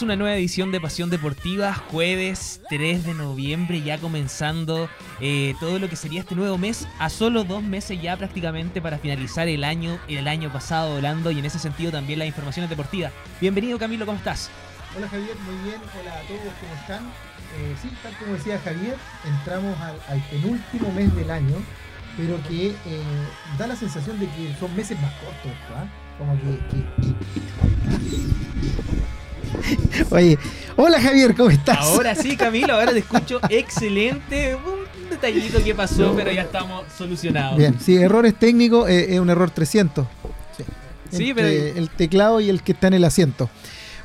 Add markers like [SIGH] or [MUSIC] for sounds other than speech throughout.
A una nueva edición de Pasión Deportiva, jueves 3 de noviembre, ya comenzando eh, todo lo que sería este nuevo mes, a solo dos meses ya prácticamente para finalizar el año, el año pasado volando y en ese sentido también las informaciones deportivas. Bienvenido Camilo, ¿cómo estás? Hola Javier, muy bien, hola a todos, ¿cómo están? Eh, sí, tal como decía Javier, entramos al, penúltimo mes del año, pero que eh, da la sensación de que son meses más cortos, ¿verdad? Como que [LAUGHS] Oye, hola Javier, ¿cómo estás? Ahora sí, Camilo, ahora te [LAUGHS] escucho excelente. Un detallito que pasó, pero ya estamos solucionados. Bien, sí, errores técnicos, eh, es un error 300. Sí, pero... El teclado y el que está en el asiento.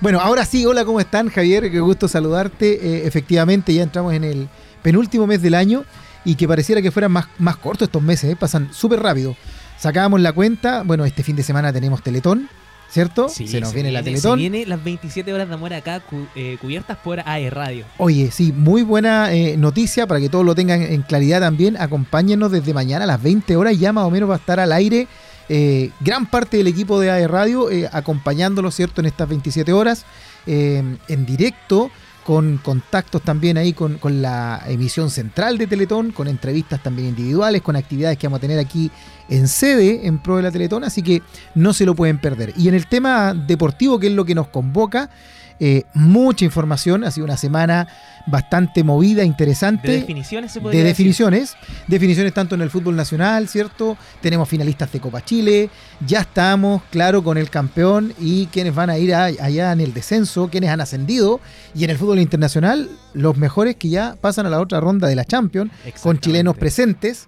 Bueno, ahora sí, hola, ¿cómo están, Javier? Qué gusto saludarte. Eh, efectivamente, ya entramos en el penúltimo mes del año y que pareciera que fueran más, más cortos estos meses, ¿eh? pasan súper rápido. Sacábamos la cuenta, bueno, este fin de semana tenemos Teletón, ¿cierto? se nos viene, la Teletón. Se viene las 27 horas de amor acá eh, cubiertas por AE Radio. Oye, sí, muy buena eh, noticia para que todos lo tengan en claridad también. Acompáñenos desde mañana a las 20 horas, ya más o menos va a estar al aire eh, gran parte del equipo de AE Radio acompañándolo, ¿cierto?, en estas 27 horas en directo con contactos también ahí con, la emisión central de Teletón, con entrevistas también individuales, con actividades que vamos a tener aquí en sede en pro de la Teletón, así que no se lo pueden perder. Y en el tema deportivo, que es lo que nos convoca, eh, mucha información, ha sido una semana bastante movida, interesante. De definiciones se De definiciones, definiciones tanto en el fútbol nacional, ¿cierto? Tenemos finalistas de Copa Chile, ya estamos, claro, con el campeón y quienes van a ir allá en el descenso, quienes han ascendido, y en el fútbol internacional, los mejores que ya pasan a la otra ronda de la Champions, con chilenos presentes.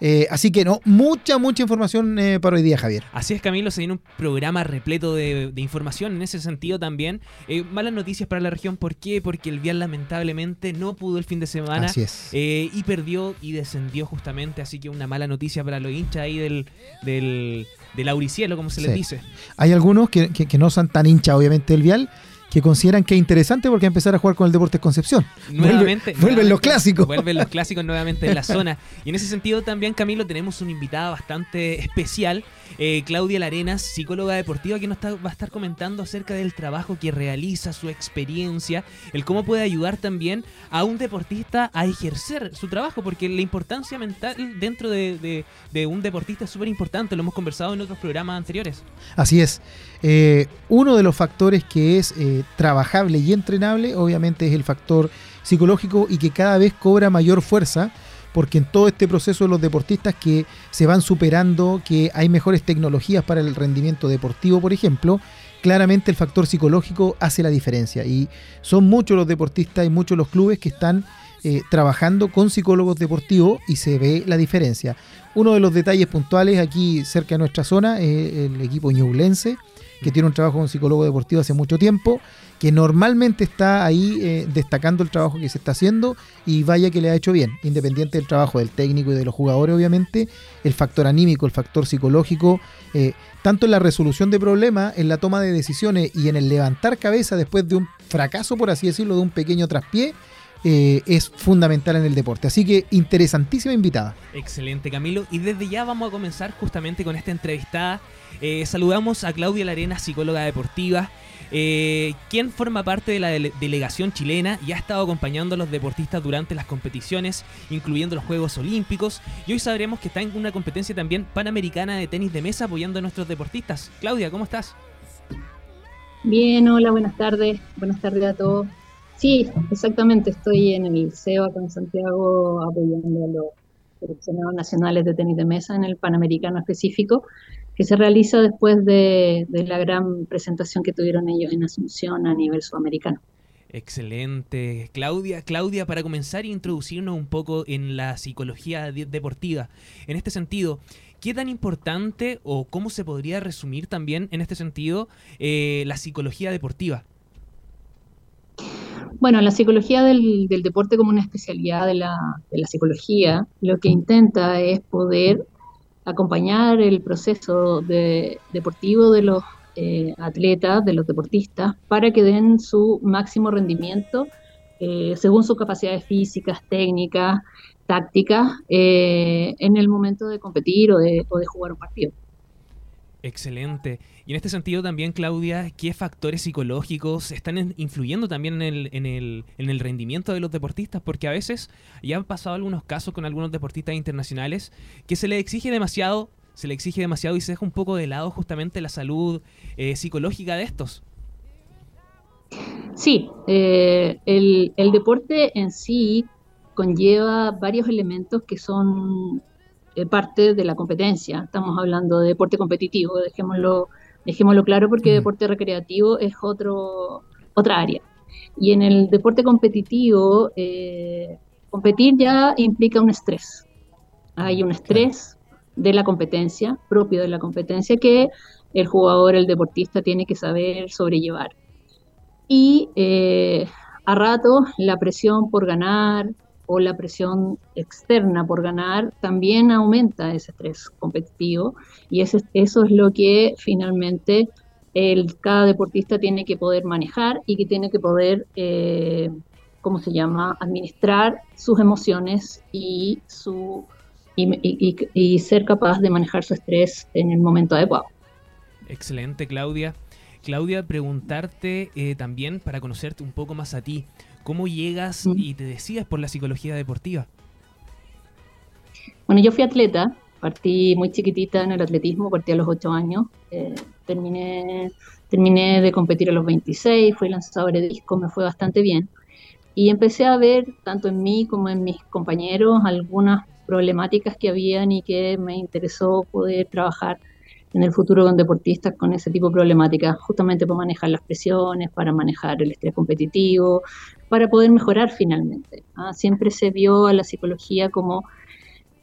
Eh, así que no, mucha, mucha información eh, para hoy día, Javier. Así es, Camilo, se viene un programa repleto de, información en ese sentido también. Eh, malas noticias para la región, ¿por qué? Porque el Vial lamentablemente no pudo el fin de semana. Así es. y perdió y descendió justamente, así que una mala noticia para los hinchas ahí del, del, del Auricielo, como se les dice. Hay algunos que, que no son tan hinchas, obviamente, del Vial que consideran que es interesante porque empezar a jugar con el Deportes Concepción. Nuevamente. Vuelven los clásicos. Vuelven los clásicos nuevamente en la [LAUGHS] zona. Y en ese sentido también, Camilo, tenemos una invitada bastante especial, eh, Claudia Larenas, psicóloga deportiva, que nos va a estar comentando acerca del trabajo que realiza, su experiencia, el cómo puede ayudar también a un deportista a ejercer su trabajo, porque la importancia mental dentro de, un deportista es súper importante, lo hemos conversado en otros programas anteriores. Así es. Eh, uno de los factores que es eh, trabajable y entrenable, obviamente, es el factor psicológico y que cada vez cobra mayor fuerza porque en todo este proceso de los deportistas que se van superando, que hay mejores tecnologías para el rendimiento deportivo, por ejemplo, claramente el factor psicológico hace la diferencia. Y son muchos los deportistas y muchos los clubes que están eh, trabajando con psicólogos deportivos y se ve la diferencia. Uno de los detalles puntuales aquí cerca de nuestra zona es el equipo ñublense, que tiene un trabajo con psicólogo deportivo hace mucho tiempo, que normalmente está ahí eh, destacando el trabajo que se está haciendo y vaya que le ha hecho bien, independiente del trabajo del técnico y de los jugadores, obviamente, el factor anímico, el factor psicológico, eh, tanto en la resolución de problemas, en la toma de decisiones y en el levantar cabeza después de un fracaso, por así decirlo, de un pequeño traspié, eh, es fundamental en el deporte. Así que interesantísima invitada. Excelente Camilo. Y desde ya vamos a comenzar justamente con esta entrevistada. Eh, saludamos a Claudia Larena, psicóloga deportiva, eh, quien forma parte de la delegación chilena y ha estado acompañando a los deportistas durante las competiciones, incluyendo los Juegos Olímpicos. Y hoy sabremos que está en una competencia también panamericana de tenis de mesa apoyando a nuestros deportistas. Claudia, ¿cómo estás? Bien, hola, buenas tardes. Buenas tardes a todos. Sí, exactamente. Estoy en el CEO acá Santiago apoyando a los seleccionados nacionales de tenis de mesa en el Panamericano específico, que se realiza después de, la gran presentación que tuvieron ellos en Asunción a nivel sudamericano. Excelente. Claudia, Claudia, para comenzar a introducirnos un poco en la psicología deportiva. En este sentido, ¿qué tan importante o cómo se podría resumir también en este sentido eh, la psicología deportiva? Bueno, la psicología del, deporte como una especialidad de la, psicología, lo que intenta es poder acompañar el proceso deportivo de los eh, atletas, de los deportistas, para que den su máximo rendimiento eh, según sus capacidades físicas, técnicas, tácticas, eh, en el momento de competir o de, o de jugar un partido. Excelente. Y en este sentido también, Claudia, ¿qué factores psicológicos están influyendo también en el, en, el, en el rendimiento de los deportistas? Porque a veces ya han pasado algunos casos con algunos deportistas internacionales que se les exige demasiado, se les exige demasiado y se deja un poco de lado justamente la salud eh, psicológica de estos. Sí, eh, el, el deporte en sí conlleva varios elementos que son eh, parte de la competencia. Estamos hablando de deporte competitivo, dejémoslo, dejémoslo claro porque deporte recreativo es otro, otra área. Y en el deporte competitivo, eh, competir ya implica un estrés. Hay un estrés de la competencia, propio de la competencia, que el jugador, el deportista tiene que saber sobrellevar. Y eh, a rato la presión por ganar, o la presión externa por ganar también aumenta ese estrés competitivo y eso, eso es lo que finalmente el, cada deportista tiene que poder manejar y que tiene que poder, eh, ¿cómo se llama?, administrar sus emociones y, su, y, ser capaz de manejar su estrés en el momento adecuado. Excelente, Claudia. Claudia, preguntarte eh, también para conocerte un poco más a ti. ¿Cómo llegas mm. y te decides por la psicología deportiva? Bueno, yo fui atleta, partí muy chiquitita en el atletismo, partí a los 8 años, eh, terminé, terminé de competir a los 26, fui lanzadora de disco, me fue bastante bien. Y empecé a ver, tanto en mí como en mis compañeros, algunas problemáticas que habían y que me interesó poder trabajar en el futuro con deportistas con ese tipo de problemáticas, justamente para manejar las presiones, para manejar el estrés competitivo, para poder mejorar finalmente. ¿ah? Siempre se vio a la psicología como,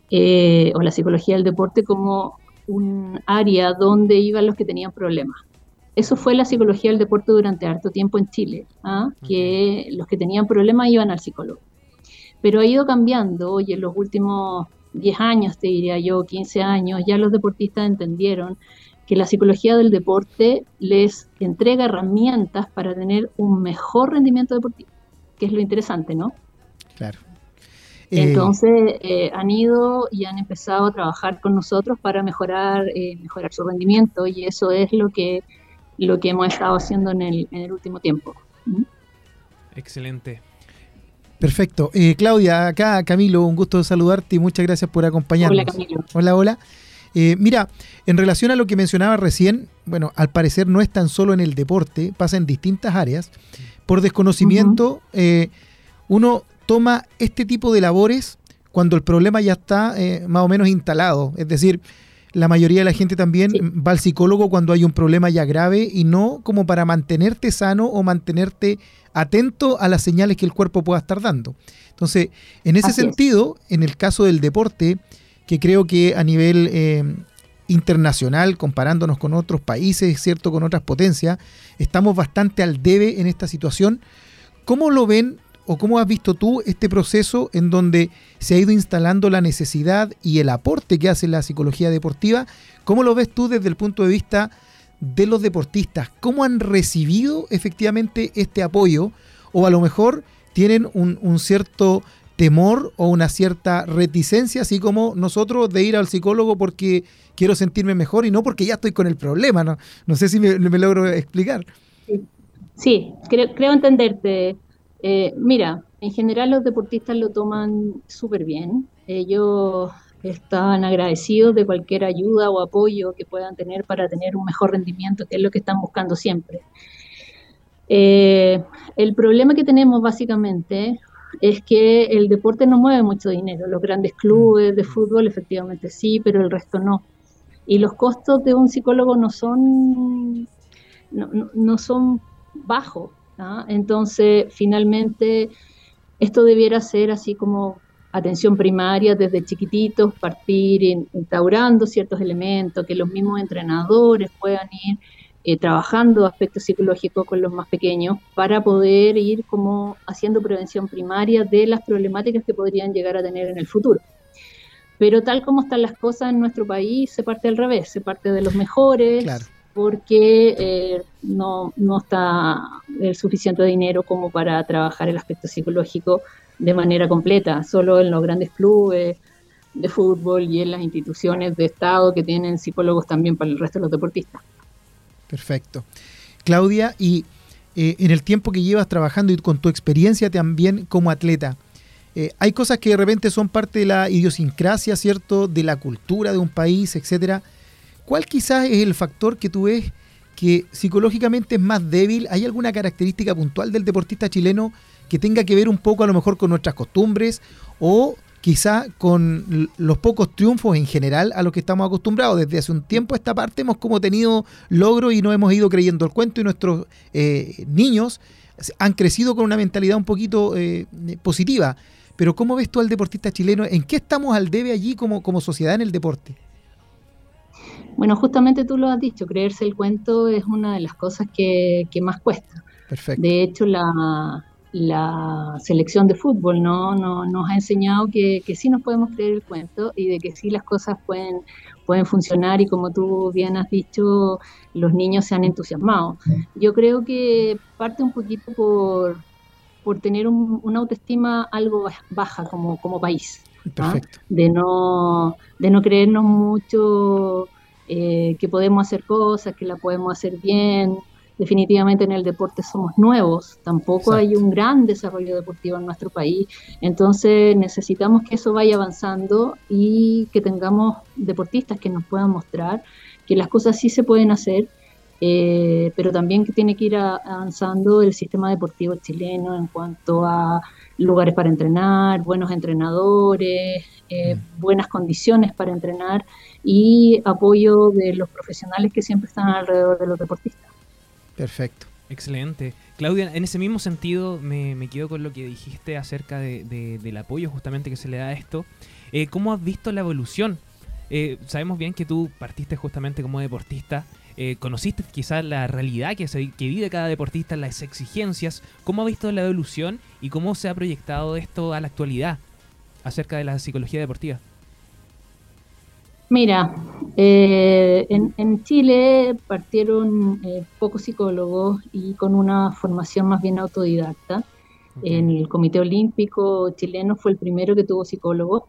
eh, o la psicología del deporte como un área donde iban los que tenían problemas. Eso fue la psicología del deporte durante harto tiempo en Chile, ¿ah? que los que tenían problemas iban al psicólogo. Pero ha ido cambiando y en los últimos 10 años, te diría yo, 15 años, ya los deportistas entendieron que la psicología del deporte les entrega herramientas para tener un mejor rendimiento deportivo, que es lo interesante, ¿no? Claro. Entonces eh, han ido y han empezado a trabajar con nosotros para mejorar, eh, mejorar su rendimiento y eso es lo que, lo que hemos estado haciendo en el, en el último tiempo. ¿Mm? Excelente. Perfecto. Eh, Claudia, acá Camilo, un gusto saludarte y muchas gracias por acompañarnos. Hola Camilo. Hola, hola. Eh, mira, en relación a lo que mencionaba recién, bueno, al parecer no es tan solo en el deporte, pasa en distintas áreas. Por desconocimiento, eh, uno toma este tipo de labores cuando el problema ya está más o menos instalado. Es decir, la mayoría de la gente también va al psicólogo cuando hay un problema ya grave y no como para mantenerte sano o mantenerte atento a las señales que el cuerpo pueda estar dando. Entonces, en ese sentido, en el caso del deporte, que creo que a nivel eh, internacional, comparándonos con otros países, ¿cierto? Con otras potencias, estamos bastante al debe en esta situación. ¿Cómo lo ven o cómo has visto tú este proceso en donde se ha ido instalando la necesidad y el aporte que hace la psicología deportiva? ¿Cómo lo ves tú desde el punto de vista de los deportistas? ¿Cómo han recibido efectivamente este apoyo? O a lo mejor tienen un, cierto temor o una cierta reticencia, así como nosotros de ir al psicólogo porque quiero sentirme mejor y no porque ya estoy con el problema. No, no sé si me, logro explicar. Sí, creo entenderte. Eh, mira, en general los deportistas lo toman súper bien. Ellos están agradecidos de cualquier ayuda o apoyo que puedan tener para tener un mejor rendimiento, que es lo que están buscando siempre. Eh, el problema que tenemos básicamente es que el deporte no mueve mucho dinero. Los grandes clubes de fútbol efectivamente sí, pero el resto no. Y los costos de un psicólogo no son, no son bajos. ¿ah? Entonces, finalmente, esto debiera ser así como atención primaria desde chiquititos, partir instaurando ciertos elementos, que los mismos entrenadores puedan ir eh, trabajando aspectos psicológicos con los más pequeños para poder ir como haciendo prevención primaria de las problemáticas que podrían llegar a tener en el futuro. Pero tal como están las cosas en nuestro país, se parte al revés, se parte de los mejores, porque eh, no, no está el suficiente dinero como para trabajar el aspecto psicológico de manera completa, solo en los grandes clubes de fútbol y en las instituciones de Estado que tienen psicólogos también para el resto de los deportistas. Perfecto. Claudia, y eh, en el tiempo que llevas trabajando y con tu experiencia también como atleta, eh, hay cosas que de repente son parte de la idiosincrasia, ¿cierto? De la cultura de un país, etcétera. ¿Cuál quizás es el factor que tú ves que psicológicamente es más débil? ¿Hay alguna característica puntual del deportista chileno que tenga que ver un poco a lo mejor con nuestras costumbres o quizá con los pocos triunfos en general a los que estamos acostumbrados. Desde hace un tiempo esta parte hemos como tenido logros y no hemos ido creyendo el cuento y nuestros eh, niños han crecido con una mentalidad un poquito eh, positiva. Pero ¿cómo ves tú al deportista chileno? ¿En qué estamos al debe allí como, como sociedad en el deporte? Bueno, justamente tú lo has dicho, creerse el cuento es una de las cosas que, que más cuesta. Perfecto. De hecho, la, la selección de fútbol ¿no? nos ha enseñado que, que, sí nos podemos creer el cuento y de que sí las cosas pueden, pueden funcionar y como tú bien has dicho, los niños se han entusiasmado. Yo creo que parte un poquito por, por tener una autoestima algo baja como, como país. ¿ah? De, no, de no creernos mucho eh, que podemos hacer cosas, que la podemos hacer bien, definitivamente en el deporte somos nuevos, tampoco hay un gran desarrollo deportivo en nuestro país, entonces necesitamos que eso vaya avanzando y que tengamos deportistas que nos puedan mostrar que las cosas sí se pueden hacer, eh, pero también que tiene que ir avanzando el sistema deportivo chileno en cuanto a lugares para entrenar, buenos entrenadores, eh, mm. buenas condiciones para entrenar y apoyo de los profesionales que siempre están alrededor de los deportistas. Perfecto. Excelente. Claudia, en ese mismo sentido me, quedo con lo que dijiste acerca de, del apoyo justamente que se le da a esto. Eh, ¿Cómo has visto la evolución? Eh, sabemos bien que tú partiste justamente como deportista, eh, conociste quizás la realidad que, se, que vive cada deportista, las exigencias. ¿Cómo has visto la evolución y cómo se ha proyectado esto a la actualidad acerca de la psicología deportiva? Mira, eh, en, Chile partieron eh, pocos psicólogos y con una formación más bien autodidacta. En el Comité Olímpico chileno fue el primero que tuvo psicólogo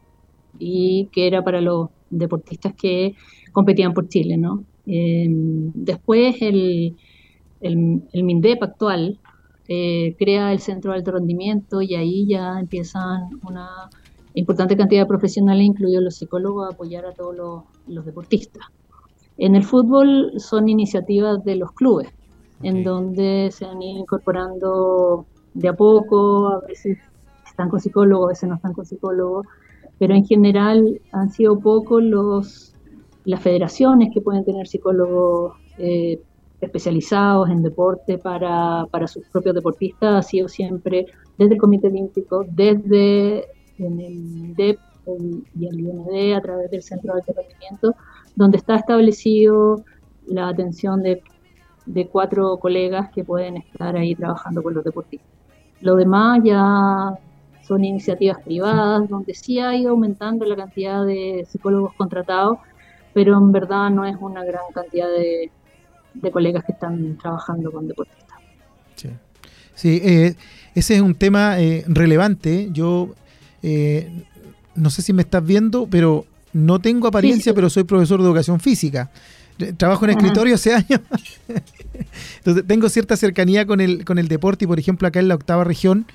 y que era para los deportistas que competían por Chile, ¿no? Em, después el, el, el, MINDEP actual eh, crea el Centro de Alto Rendimiento y ahí ya empiezan una importante cantidad de profesionales, incluidos los psicólogos, a apoyar a todos los, deportistas. En el fútbol son iniciativas de los clubes, en donde se han ido incorporando de a poco, a veces están con psicólogos, a veces no están con psicólogos, pero en general han sido pocos los las federaciones que pueden tener psicólogos eh, especializados en deporte para, para sus propios deportistas, ha sido siempre desde el Comité Olímpico, desde en el DEP y el IND a través del Centro de Alto donde está establecido la atención de, de cuatro colegas que pueden estar ahí trabajando con los deportistas. Lo demás ya son iniciativas privadas, donde sí ha ido aumentando la cantidad de psicólogos contratados, pero en verdad no es una gran cantidad de, colegas que están trabajando con deportistas. Sí, sí eh, ese es un tema eh, relevante. Yo eh, no sé si me estás viendo, pero no tengo apariencia, pero soy profesor de educación física. Trabajo en escritorio hace años. [LAUGHS] Entonces tengo cierta cercanía con el, con el deporte y por ejemplo acá en la octava región,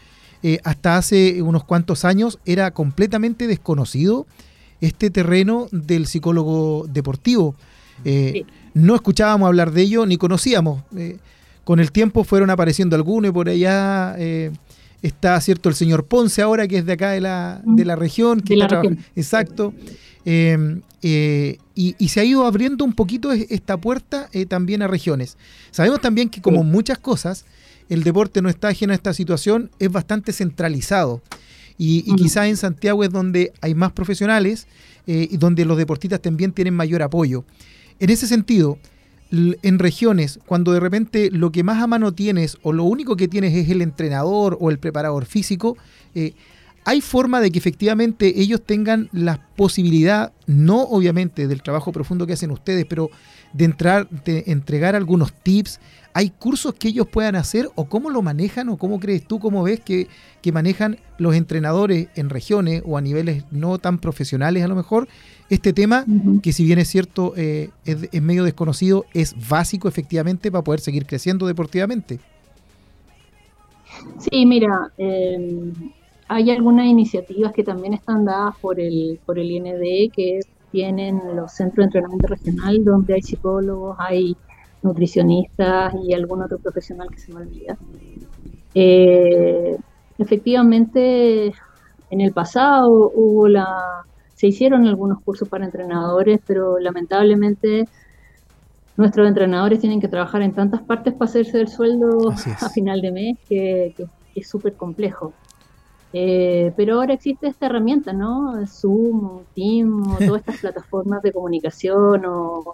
eh, hasta hace unos cuantos años era completamente desconocido este terreno del psicólogo deportivo. Eh, no escuchábamos hablar de ello ni conocíamos. con el tiempo fueron apareciendo algunos y por allá Está, ¿cierto? El señor Ponce ahora, que es de acá de la, de la región. Que Exacto. Eh, eh, y, se ha ido abriendo un poquito esta puerta eh, también a regiones. Sabemos también que como muchas cosas, el deporte no está ajeno a esta situación, es bastante centralizado. Y, y quizás en Santiago es donde hay más profesionales y donde los deportistas también tienen mayor apoyo. En ese sentido, en regiones, cuando de repente lo que más a mano tienes o lo único que tienes es el entrenador o el preparador físico, eh, hay forma de que efectivamente ellos tengan la posibilidad, no obviamente del trabajo profundo que hacen ustedes, pero de entrar, de entregar algunos tips. ¿Hay cursos que ellos puedan hacer o cómo lo manejan o cómo crees tú, cómo ves que, manejan los entrenadores en regiones o a niveles no tan profesionales a lo mejor? Este tema, que si bien es cierto, eh, es, medio desconocido, es básico efectivamente para poder seguir creciendo deportivamente. Sí, mira, eh, hay algunas iniciativas que también están dadas por el, por el IND, que tienen los centros de entrenamiento regional, donde hay psicólogos, hay nutricionistas y algún otro profesional que se me olvida. Eh, efectivamente, en el pasado hubo la, se hicieron algunos cursos para entrenadores, pero lamentablemente nuestros entrenadores tienen que trabajar en tantas partes para hacerse el sueldo a final de mes que es súper complejo. Eh, pero ahora existe esta herramienta, ¿no? Zoom, Team, [LAUGHS] todas estas plataformas de comunicación o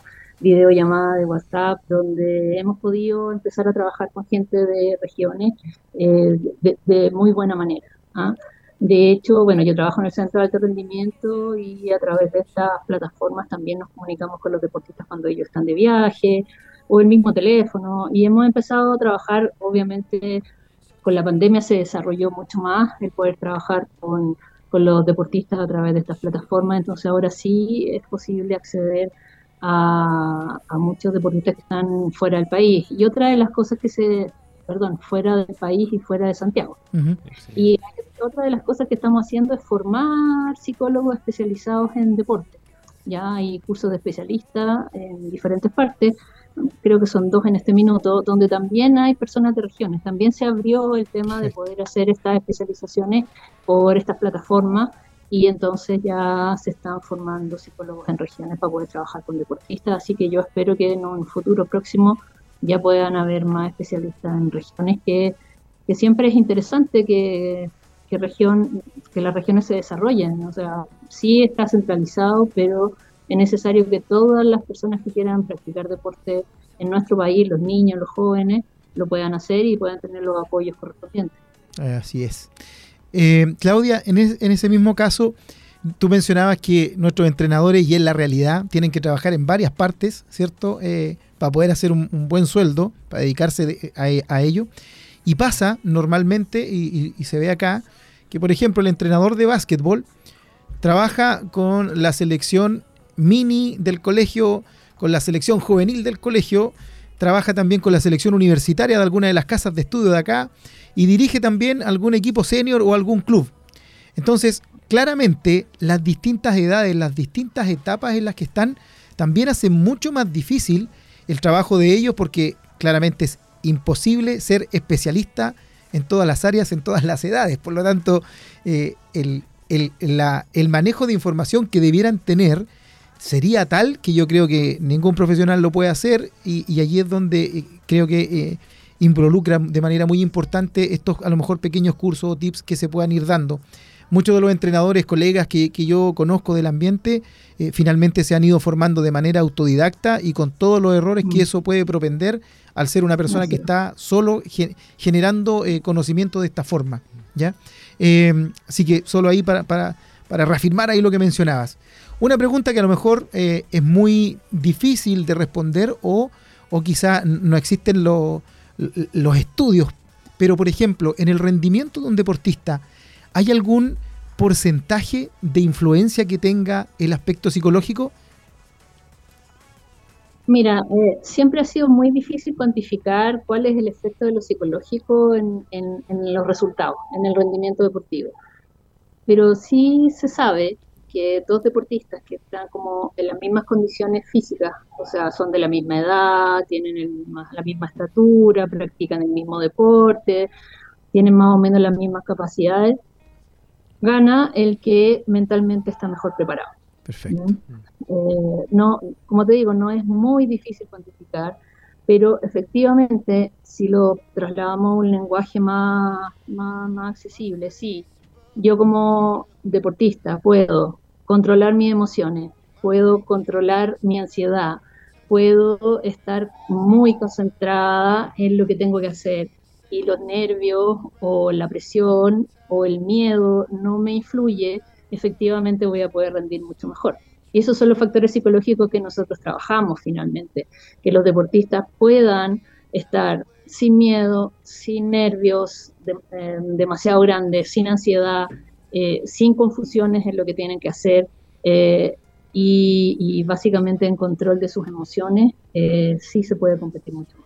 videollamada de WhatsApp, donde hemos podido empezar a trabajar con gente de regiones eh, de, muy buena manera. ¿ah? De hecho, bueno, yo trabajo en el Centro de Alto Rendimiento y a través de estas plataformas también nos comunicamos con los deportistas cuando ellos están de viaje o el mismo teléfono y hemos empezado a trabajar, obviamente, con la pandemia se desarrolló mucho más el poder trabajar con, los deportistas a través de estas plataformas, entonces ahora sí es posible acceder a, muchos deportistas que están fuera del país. Y otra de las cosas que se, perdón, fuera del país y fuera de Santiago. Y otra de las cosas que estamos haciendo es formar psicólogos especializados en deporte. Ya hay cursos de especialistas en diferentes partes creo que son dos en este minuto, donde también hay personas de regiones. También se abrió el tema de poder hacer estas especializaciones por estas plataformas y entonces ya se están formando psicólogos en regiones para poder trabajar con deportistas. Así que yo espero que en un futuro próximo ya puedan haber más especialistas en regiones, que, que siempre es interesante que, que, región, que las regiones se desarrollen. O sea, sí está centralizado, pero es necesario que todas las personas que quieran practicar deporte en nuestro país, los niños, los jóvenes, lo puedan hacer y puedan tener los apoyos correspondientes. Así es. Eh, Claudia, en, ese mismo caso, tú mencionabas que nuestros entrenadores y en la realidad tienen que trabajar en varias partes, ¿cierto? Eh, para poder hacer un, buen sueldo, para dedicarse a, ello. Y pasa normalmente, y, y, se ve acá, que por ejemplo el entrenador de básquetbol trabaja con la selección mini del colegio, con la selección juvenil del colegio, trabaja también con la selección universitaria de alguna de las casas de estudio de acá y dirige también algún equipo senior o algún club. Entonces, claramente las distintas edades, las distintas etapas en las que están, también hacen mucho más difícil el trabajo de ellos porque claramente es imposible ser especialista en todas las áreas, en todas las edades. Por lo tanto, eh, el, el, manejo de información que debieran tener sería tal que yo creo que ningún profesional lo puede hacer y, allí es donde eh, creo que eh, involucra de manera muy importante estos a lo mejor pequeños cursos o tips que se puedan ir dando. Muchos de los entrenadores, colegas que, yo conozco del ambiente, eh, finalmente se han ido formando de manera autodidacta y con todos los errores que mm. eso puede propender al ser una persona que está solo generando conocimiento de esta forma. ¿ya? así que solo ahí para, para, para reafirmar ahí lo que mencionabas. Una pregunta que a lo mejor eh, es muy difícil de responder o, o quizá no existen los estudios, pero por ejemplo, en el rendimiento de un deportista, ¿hay algún porcentaje de influencia que tenga el aspecto psicológico? Mira, eh, siempre ha sido muy difícil cuantificar cuál es el efecto de lo psicológico en, los resultados, en el rendimiento deportivo. Pero sí se sabe que dos deportistas que están como en las mismas condiciones físicas, o sea, son de la misma edad, tienen la misma estatura, practican el mismo deporte, tienen más o menos las mismas capacidades, gana el que mentalmente está mejor preparado. Perfecto. Eh, no, como te digo, no es muy difícil cuantificar, pero efectivamente, si lo trasladamos a un lenguaje más, más, más accesible, sí, yo como deportista puedo controlar mis emociones, puedo controlar mi ansiedad, puedo estar muy concentrada en lo que tengo que hacer, y los nervios o la presión o el miedo no me influye, efectivamente voy a poder rendir mucho mejor. Y esos son los factores psicológicos que nosotros trabajamos finalmente, que los deportistas puedan estar sin miedo, sin nervios eh, demasiado grandes, sin ansiedad, eh, sin confusiones en lo que tienen que hacer eh, y, básicamente en control de sus emociones, sí se puede competir mucho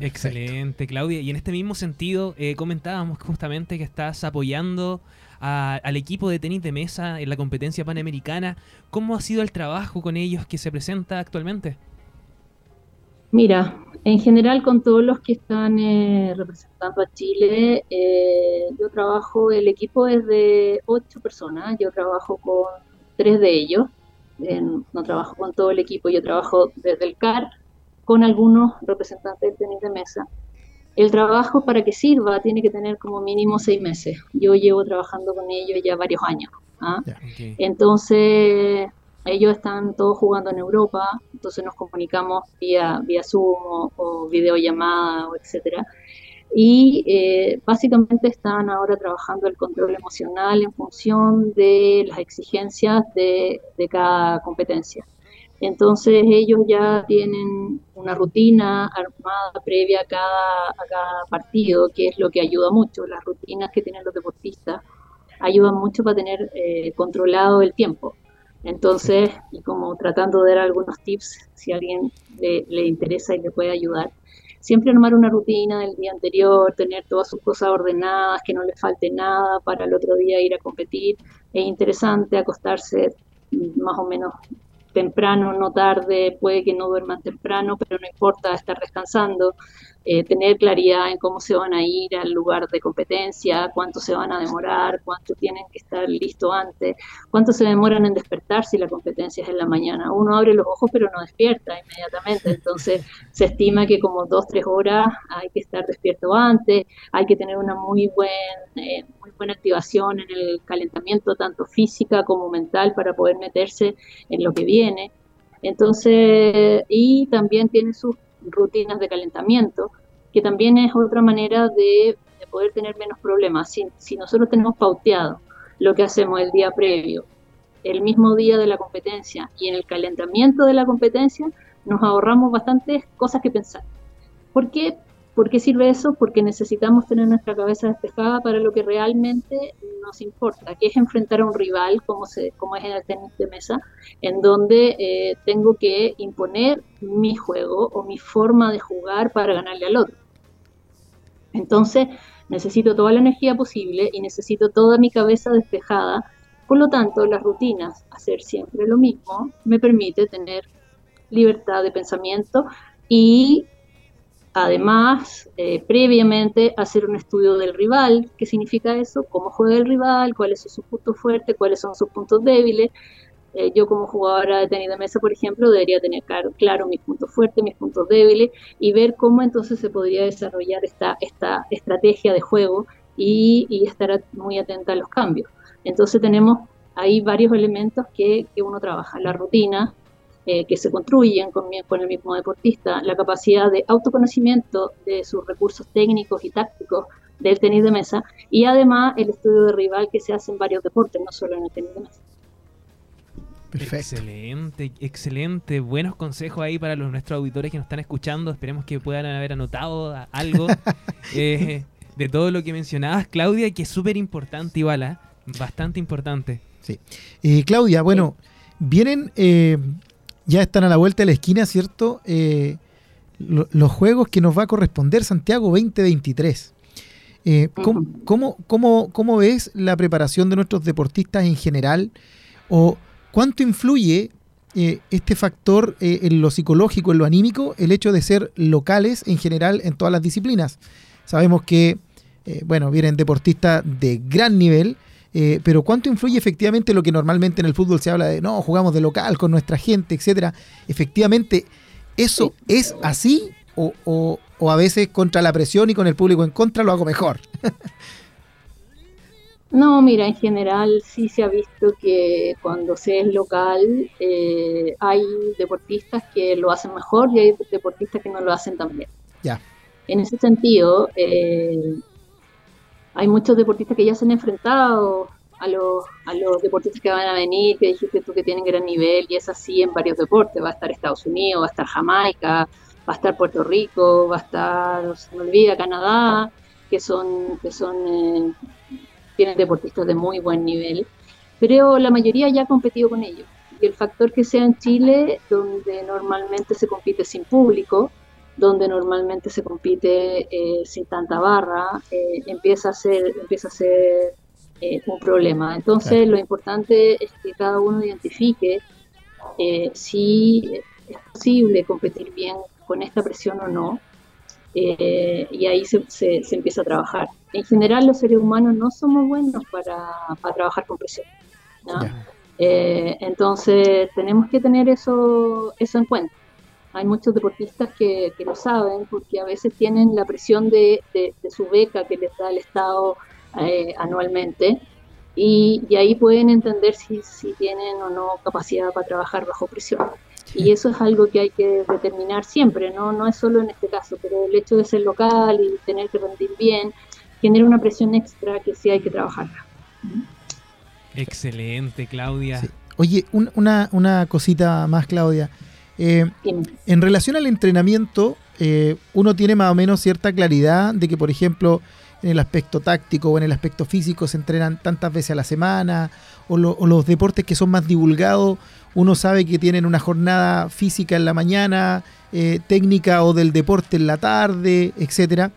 Excelente, Claudia. Y en este mismo sentido, comentábamos justamente que estás apoyando al equipo de tenis de mesa en la competencia panamericana. ¿Cómo ha sido el trabajo con ellos que se presenta actualmente? Mira, en general con todos los que están eh, representando a Chile, eh, yo trabajo, el equipo es de ocho personas, yo trabajo con tres de ellos, no trabajo con todo el equipo, yo trabajo desde el CAR con algunos representantes del tenis de mesa. El trabajo para que sirva tiene que tener como mínimo seis meses. Yo llevo trabajando con ellos ya varios años. ¿ah? Entonces, ellos están todos jugando en Europa, entonces nos comunicamos vía, vía Zoom o, videollamada o etcétera. Y eh, básicamente están ahora trabajando el control emocional en función de las exigencias de, de cada competencia. Entonces ellos ya tienen una rutina armada previa a cada, a cada partido, que es lo que ayuda mucho. Las rutinas que tienen los deportistas ayudan mucho para tener eh, controlado el tiempo. Entonces, y como tratando de dar algunos tips, si a alguien le, le, interesa y le puede ayudar, siempre armar una rutina del día anterior, tener todas sus cosas ordenadas, que no le falte nada para el otro día ir a competir. Es interesante acostarse más o menos temprano, no tarde, puede que no duerman temprano, pero no importa estar descansando, eh, tener claridad en cómo se van a ir al lugar de competencia, cuánto se van a demorar, cuánto tienen que estar listos antes, cuánto se demoran en despertar si la competencia es en la mañana. Uno abre los ojos pero no despierta inmediatamente, entonces se estima que como dos, tres horas hay que estar despierto antes, hay que tener una muy, buen, eh, muy buena activación en el calentamiento, tanto física como mental, para poder meterse en lo que viene. Entonces, y también tiene sus rutinas de calentamiento, que también es otra manera de, poder tener menos problemas. Si, si, nosotros tenemos pauteado lo que hacemos el día previo, el mismo día de la competencia y en el calentamiento de la competencia, nos ahorramos bastantes cosas que pensar. ¿Por qué? ¿Por qué sirve eso? Porque necesitamos tener nuestra cabeza despejada para lo que realmente nos importa, que es enfrentar a un rival como, se, como es en el tenis de mesa, en donde eh, tengo que imponer mi juego o mi forma de jugar para ganarle al otro. Entonces, necesito toda la energía posible y necesito toda mi cabeza despejada. Por lo tanto, las rutinas, hacer siempre lo mismo, me permite tener libertad de pensamiento y Además, eh, previamente hacer un estudio del rival, ¿qué significa eso? ¿Cómo juega el rival? ¿Cuáles son sus puntos fuertes? ¿Cuáles son sus puntos débiles? Eh, yo como jugadora de tenis de mesa, por ejemplo, debería tener claro, mis puntos fuertes, mis puntos débiles y ver cómo entonces se podría desarrollar esta, estrategia de juego y, y estar muy atenta a los cambios. Entonces tenemos ahí varios elementos que, que uno trabaja, la rutina, eh, que se construyen con, con, el mismo deportista, la capacidad de autoconocimiento de sus recursos técnicos y tácticos del tenis de mesa y además el estudio de rival que se hace en varios deportes, no solo en el tenis de mesa. Excelente, excelente. Buenos consejos ahí para los nuestros auditores que nos están escuchando. Esperemos que puedan haber anotado algo [LAUGHS] eh, de todo lo que mencionabas, Claudia, que es súper importante igual, ¿eh? bastante importante. Sí. Claudia, bueno, vienen ya están a la vuelta de la esquina, ¿cierto? Eh, los juegos que nos va a corresponder Santiago 2023. Eh, ¿cómo, cómo, ves la preparación de nuestros deportistas en general? ¿O cuánto influye eh, este factor en lo psicológico, en lo anímico, el hecho de ser locales en general en todas las disciplinas? Sabemos que, bueno, vienen deportistas de gran nivel, eh, pero ¿cuánto influye efectivamente lo que normalmente en el fútbol se habla de, no, jugamos de local con nuestra gente, etcétera? Efectivamente, ¿eso es así o, a veces contra la presión y con el público en contra lo hago mejor? [LAUGHS] No, mira, en general sí se ha visto que cuando se es local eh, hay deportistas que lo hacen mejor y hay deportistas que no lo hacen tan bien. Ya. En ese sentido, eh, hay muchos deportistas que ya se han enfrentado a los, a los deportistas que van a venir, que dijiste tú que tienen gran nivel, y es así en varios deportes. Va a estar Estados Unidos, va a estar Jamaica, va a estar Puerto Rico, va a estar, se me olvida, Canadá, que son, que son eh, tienen deportistas de muy buen nivel. Pero la mayoría ya ha competido con ellos. Y el factor que sea en Chile, donde normalmente se compite sin público, donde normalmente se compite eh, sin tanta barra, eh, empieza a ser, empieza a ser eh, un problema. Entonces, lo importante es que cada uno identifique si es posible competir bien con esta presión o no, y ahí se, se, empieza a trabajar. En general, los seres humanos no somos buenos para, para trabajar con presión. entonces, tenemos que tener eso, eso en cuenta hay muchos deportistas que, lo saben porque a veces tienen la presión de, su beca que les da el Estado eh, anualmente y, ahí pueden entender si, tienen o no capacidad para trabajar bajo presión. Y eso es algo que hay que determinar siempre, ¿no? no es solo en este caso, pero el hecho de ser local y tener que rendir bien genera una presión extra que sí hay que trabajar. Excelente, Claudia. Oye, una, una cosita más, Claudia. Eh, en relación al entrenamiento, eh, uno tiene más o menos cierta claridad de que, por ejemplo, en el aspecto táctico o en el aspecto físico se entrenan tantas veces a la semana, o, los deportes que son más divulgados, uno sabe que tienen una jornada física en la mañana, eh, técnica o del deporte en la tarde, etcétera.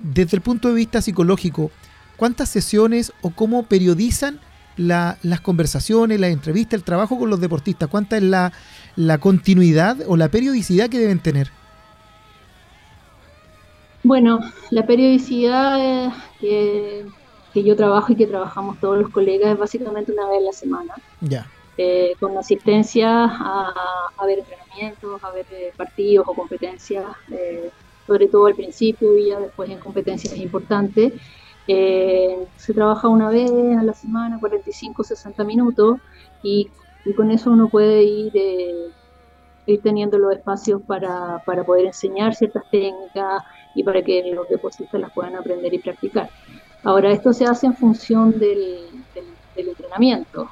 Desde el punto de vista psicológico, ¿cuántas sesiones o cómo periodizan las conversaciones, las entrevistas, el trabajo con los deportistas? ¿Cuánta es la, la continuidad o la periodicidad que deben tener? Bueno, la periodicidad que, yo trabajo y que trabajamos todos los colegas es básicamente una vez a la semana. Ya. Eh, con asistencia a, ver entrenamientos, a ver eh, partidos o competencias, eh, sobre todo al principio y ya después en competencias importantes. Se trabaja una vez a la semana, 45, 60 minutos, y y con eso uno puede ir, eh, ir teniendo los espacios para, para, poder enseñar ciertas técnicas y para que los deportistas las puedan aprender y practicar. Ahora, esto se hace en función del, del, entrenamiento.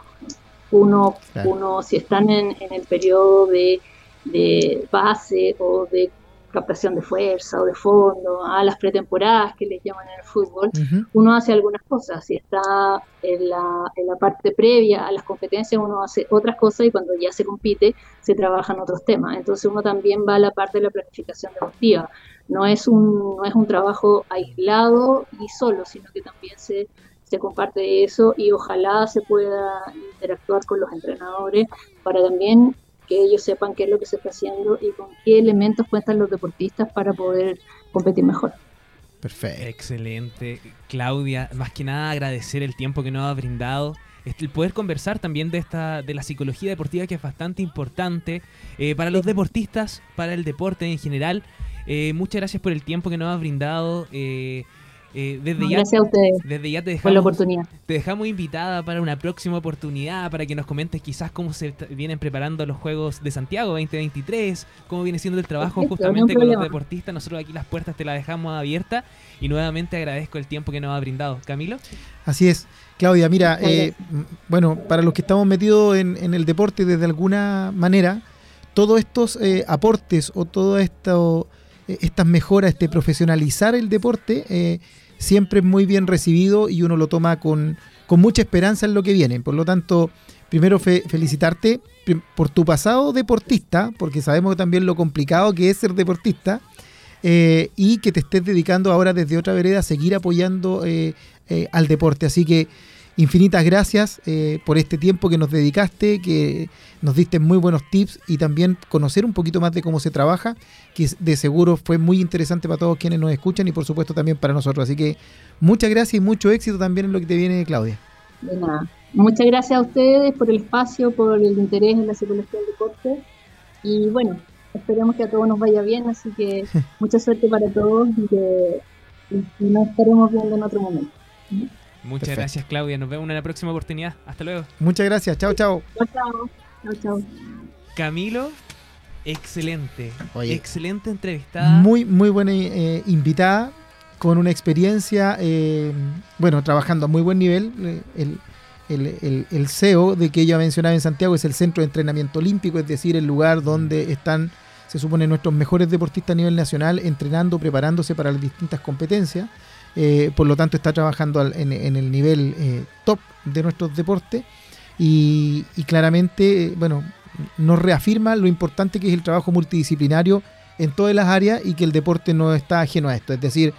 Uno, uno, si están en, en el periodo de, de base o de captación de fuerza o de fondo, a las pretemporadas que les llaman en el fútbol, uno hace algunas cosas. Si está en la, en la parte previa a las competencias, uno hace otras cosas y cuando ya se compite, se trabajan otros temas. Entonces uno también va a la parte de la planificación deportiva. No es un, no es un trabajo aislado y solo, sino que también se, se comparte eso y ojalá se pueda interactuar con los entrenadores para también que ellos sepan qué es lo que se está haciendo y con qué elementos cuentan los deportistas para poder competir mejor. Perfecto. Excelente. Claudia, más que nada agradecer el tiempo que nos ha brindado. El poder conversar también de esta de la psicología deportiva que es bastante importante eh, para los deportistas, para el deporte en general. Eh, muchas gracias por el tiempo que nos ha brindado. Eh, eh, desde ya, gracias a ustedes desde ya te dejamos, por la oportunidad. Te dejamos invitada para una próxima oportunidad, para que nos comentes quizás cómo se vienen preparando los Juegos de Santiago 2023, cómo viene siendo el trabajo justamente con los deportistas. Nosotros aquí las puertas te las dejamos abiertas y nuevamente agradezco el tiempo que nos ha brindado. Camilo. Así es. Claudia, mira, eh, bueno, para los que estamos metidos en, el deporte desde alguna manera, todos estos eh, aportes o todo esto, estas mejoras, este profesionalizar el deporte, siempre es muy bien recibido y uno lo toma con, mucha esperanza en lo que viene. Por lo tanto, primero felicitarte por tu pasado deportista, porque sabemos también lo complicado que es ser deportista, eh, y que te estés dedicando ahora desde otra vereda a seguir apoyando eh, eh, al deporte. Así que infinitas gracias eh, por este tiempo que nos dedicaste, que nos diste muy buenos tips y también conocer un poquito más de cómo se trabaja, que de seguro fue muy interesante para todos quienes nos escuchan y por supuesto también para nosotros. Así que muchas gracias y mucho éxito también en lo que te viene, Claudia. De nada. Muchas gracias a ustedes por el espacio, por el interés en la psicología del deporte y bueno, esperemos que a todos nos vaya bien, así que [LAUGHS] mucha suerte para todos y que nos estaremos viendo en otro momento. Muchas gracias, Claudia. Nos vemos en la próxima oportunidad. Hasta luego. Muchas gracias. Chao, chao. Chao, chao. Chao, chao. Camilo, Excelente. Oye. Excelente entrevistada. Muy, muy buena eh, invitada, con una experiencia, eh, bueno, trabajando a muy buen nivel. Eh, El, el- el- el CEO de que ella mencionaba en Santiago es el Centro de Entrenamiento Olímpico, es decir, el lugar donde están, se supone, nuestros mejores deportistas a nivel nacional entrenando, preparándose para las distintas competencias. Eh, por lo tanto, está trabajando al- en, el nivel eh, top de nuestros deportes y, y claramente, bueno, nos reafirma lo importante que es el trabajo multidisciplinario en todas las áreas y que el deporte no está ajeno a esto. Es decir,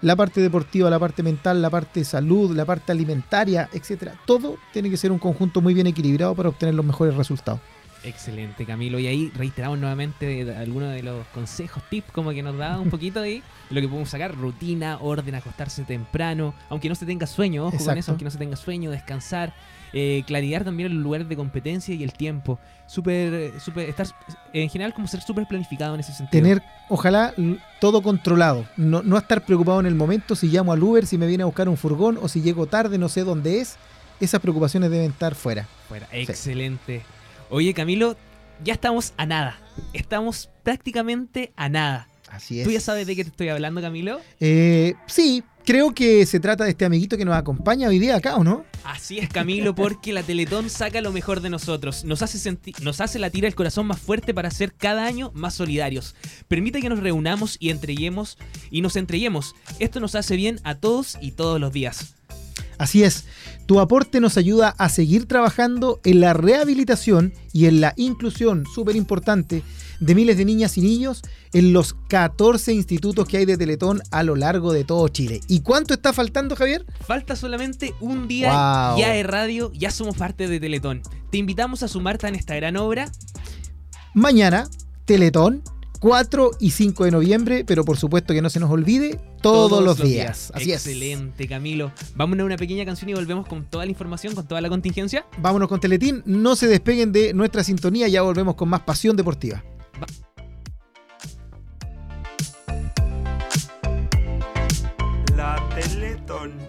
la parte deportiva, la parte mental, la parte de salud, la parte alimentaria, etcétera. Todo tiene que ser un conjunto muy bien equilibrado para obtener los mejores resultados. Excelente, Camilo. Y ahí reiteramos nuevamente algunos de los consejos, tips como que nos da un [LAUGHS] poquito ahí. Lo que podemos sacar, rutina, orden, acostarse temprano, aunque no se tenga sueño, ojo con eso, aunque no se tenga sueño, descansar, eh, claridad también en los lugares de competencia y el tiempo. Súper, súper, estar, en general como ser súper planificado en ese sentido. Tener, ojalá, todo controlado. No, no estar preocupado en el momento si llamo al Uber, si me viene a buscar un furgón o si llego tarde, no sé dónde es. Esas preocupaciones deben estar fuera. Fuera. Excelente. Oye, Camilo, ya estamos a nada. Estamos prácticamente a nada. Así ¿Tú ya sabes de qué te estoy hablando, Camilo? Eh, sí, creo que se trata de este amiguito que nos acompaña hoy día acá, ¿o no? Así es, Camilo, porque la Teletón saca lo mejor de nosotros. Nos hace, senti- nos hace latir el corazón más fuerte para ser cada año más solidarios. Permite que nos reunamos y entreguemos y nos entreguemos. Esto nos hace bien a todos y todos los días. Así es, tu aporte nos ayuda a seguir trabajando en la rehabilitación y en la inclusión, súper importante, de miles de niñas y niños en los 14 institutos que hay de Teletón a lo largo de todo Chile. ¿Y cuánto está faltando, Javier? Falta solamente un día Wow. ya de radio, ya somos parte de Teletón. Te invitamos a sumarte en esta gran obra. Mañana, Teletón, 4 y 5 de noviembre, pero por supuesto que no se nos olvide, todos, los días. Así es. Excelente, Camilo. Vamos a una pequeña canción y volvemos con toda la información, con toda la contingencia. Vámonos con Teletín, no se despeguen de nuestra sintonía, ya volvemos con más pasión deportiva.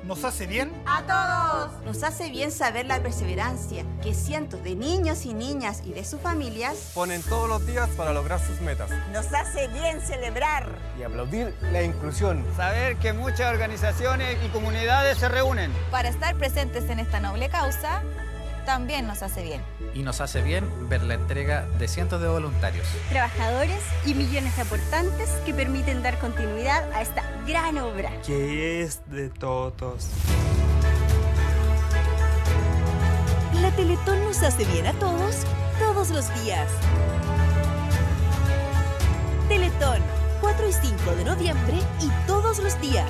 ¿Nos hace bien? A todos. Nos hace bien saber la perseverancia que cientos de niños y niñas y de sus familias Ponen todos los días para lograr sus metas. nos hace bien celebrar. y aplaudir la inclusión. Saber que muchas organizaciones y comunidades se reúnen. Para estar presentes en esta noble causa, también nos hace bien. y nos hace bien ver la entrega de cientos de voluntarios. trabajadores y millones de aportantes que permiten dar continuidad a esta gran obra. Que es de todos. La Teletón nos hace bien a todos, todos los días. Teletón, 4 y 5 de noviembre y todos los días.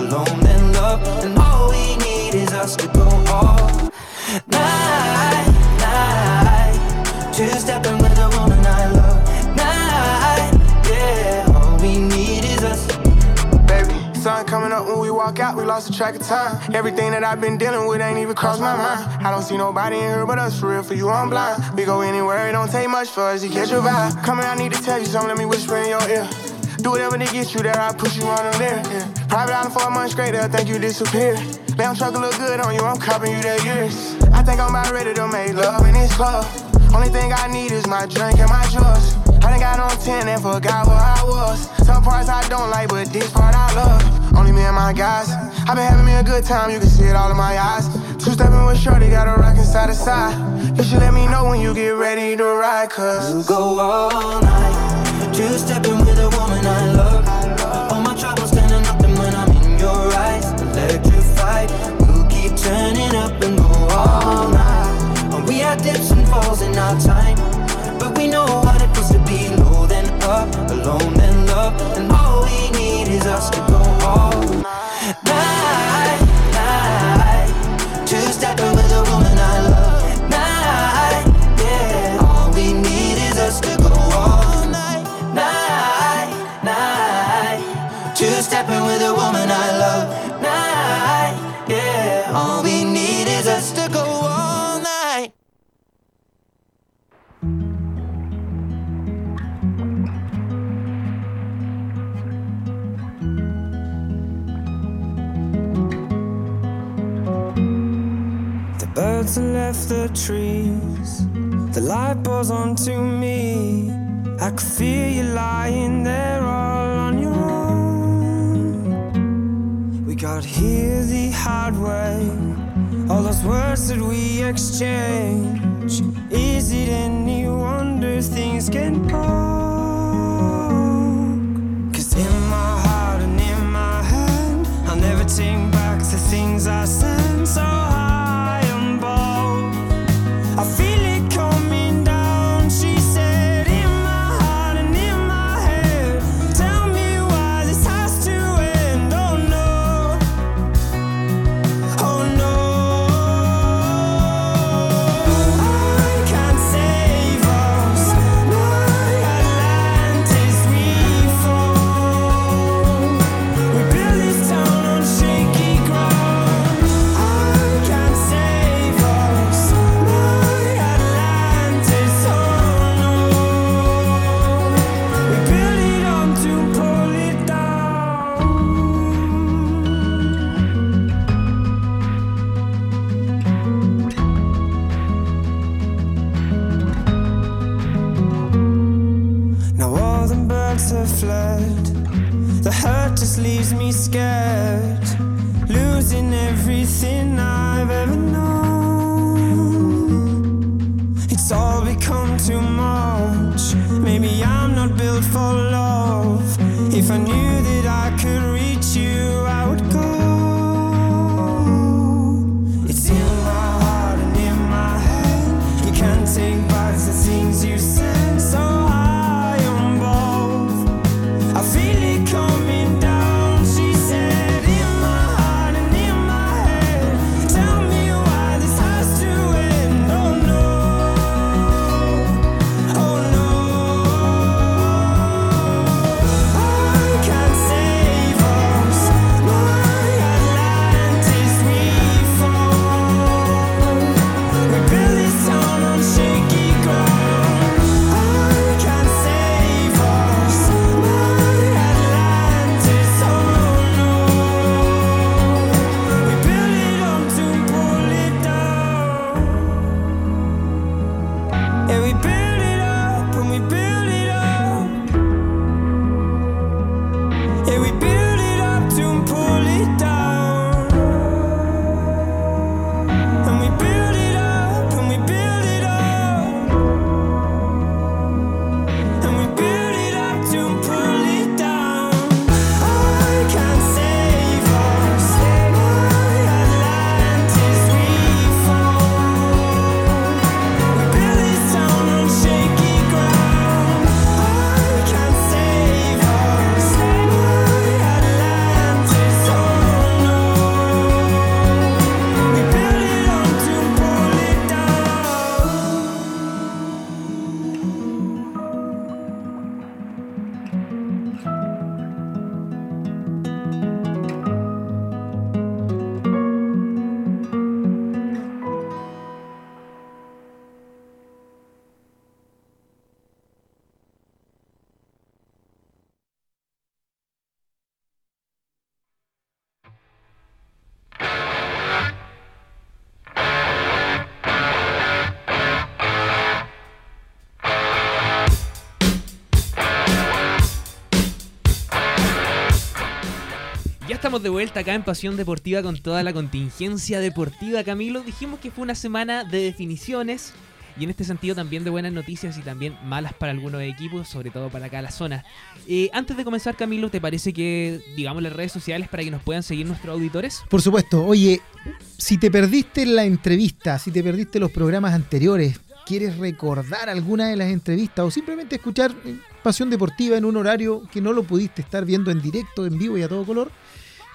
alone then love, and all we need is us to go all night, night. Two stepping with a woman I love, night, yeah. All we need is us. Baby, sun coming up when we walk out, we lost the track of time. Everything that I've been dealing with ain't even crossed my mind. I don't see nobody in here but us, for real, for you, I'm blind. We go anywhere, it don't take much for us to catch your vibe. Here, I need to tell you something, let me whisper in your ear. Do whatever to get you there, I put you on the mirror. Yeah. Private island for a month straight, they'll think you disappear. Lamb truck look good on you, I'm copying you that years. I think I'm about ready to make love in this club. Only thing I need is my drink and my drugs. I done got on 10 and forgot where I was. Some parts I don't like, but this part I love. Only me and my guys. i been having me a good time, you can see it all in my eyes. Two stepping with Shorty, got a rockin' side to side. You should let me know when you get ready to ride, cause. You go all night, two stepping moment I look. All my troubles turn to nothing when I'm in your eyes. Electrified, we'll keep turning up and go all night. And we had dips and falls in our time, but we know what it feels to be low then up, alone then love, and all we need is us to. Birds have left the trees. The light pours onto me. I could feel you lying there all on your own. We got here the hard way. All those words that we exchange. Is it any wonder things can go? De vuelta acá en Pasión Deportiva con toda la contingencia deportiva, Camilo. Dijimos que fue una semana de definiciones y en este sentido también de buenas noticias y también malas para algunos equipos, sobre todo para acá la zona. Eh, antes de comenzar, Camilo, ¿te parece que digamos las redes sociales para que nos puedan seguir nuestros auditores? Por supuesto. Oye, si te perdiste la entrevista, si te perdiste los programas anteriores, quieres recordar alguna de las entrevistas o simplemente escuchar eh, Pasión Deportiva en un horario que no lo pudiste estar viendo en directo, en vivo y a todo color,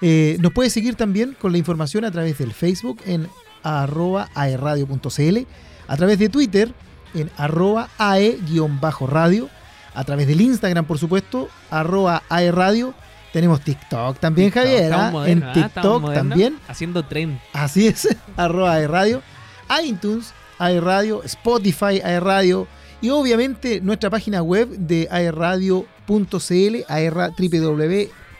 eh, nos puedes seguir también con la información a través del Facebook en arroba aerradio.cl, a través de Twitter en arroba ae-radio, a través del Instagram, por supuesto, arroba aerradio. Tenemos TikTok también, TikTok, Javier. ¿ah? en ¿ah? TikTok también. Haciendo tren. Así es, [LAUGHS] arroba aerradio, iTunes, aerradio, Spotify, aerradio y obviamente nuestra página web de aerradio.cl, aerra-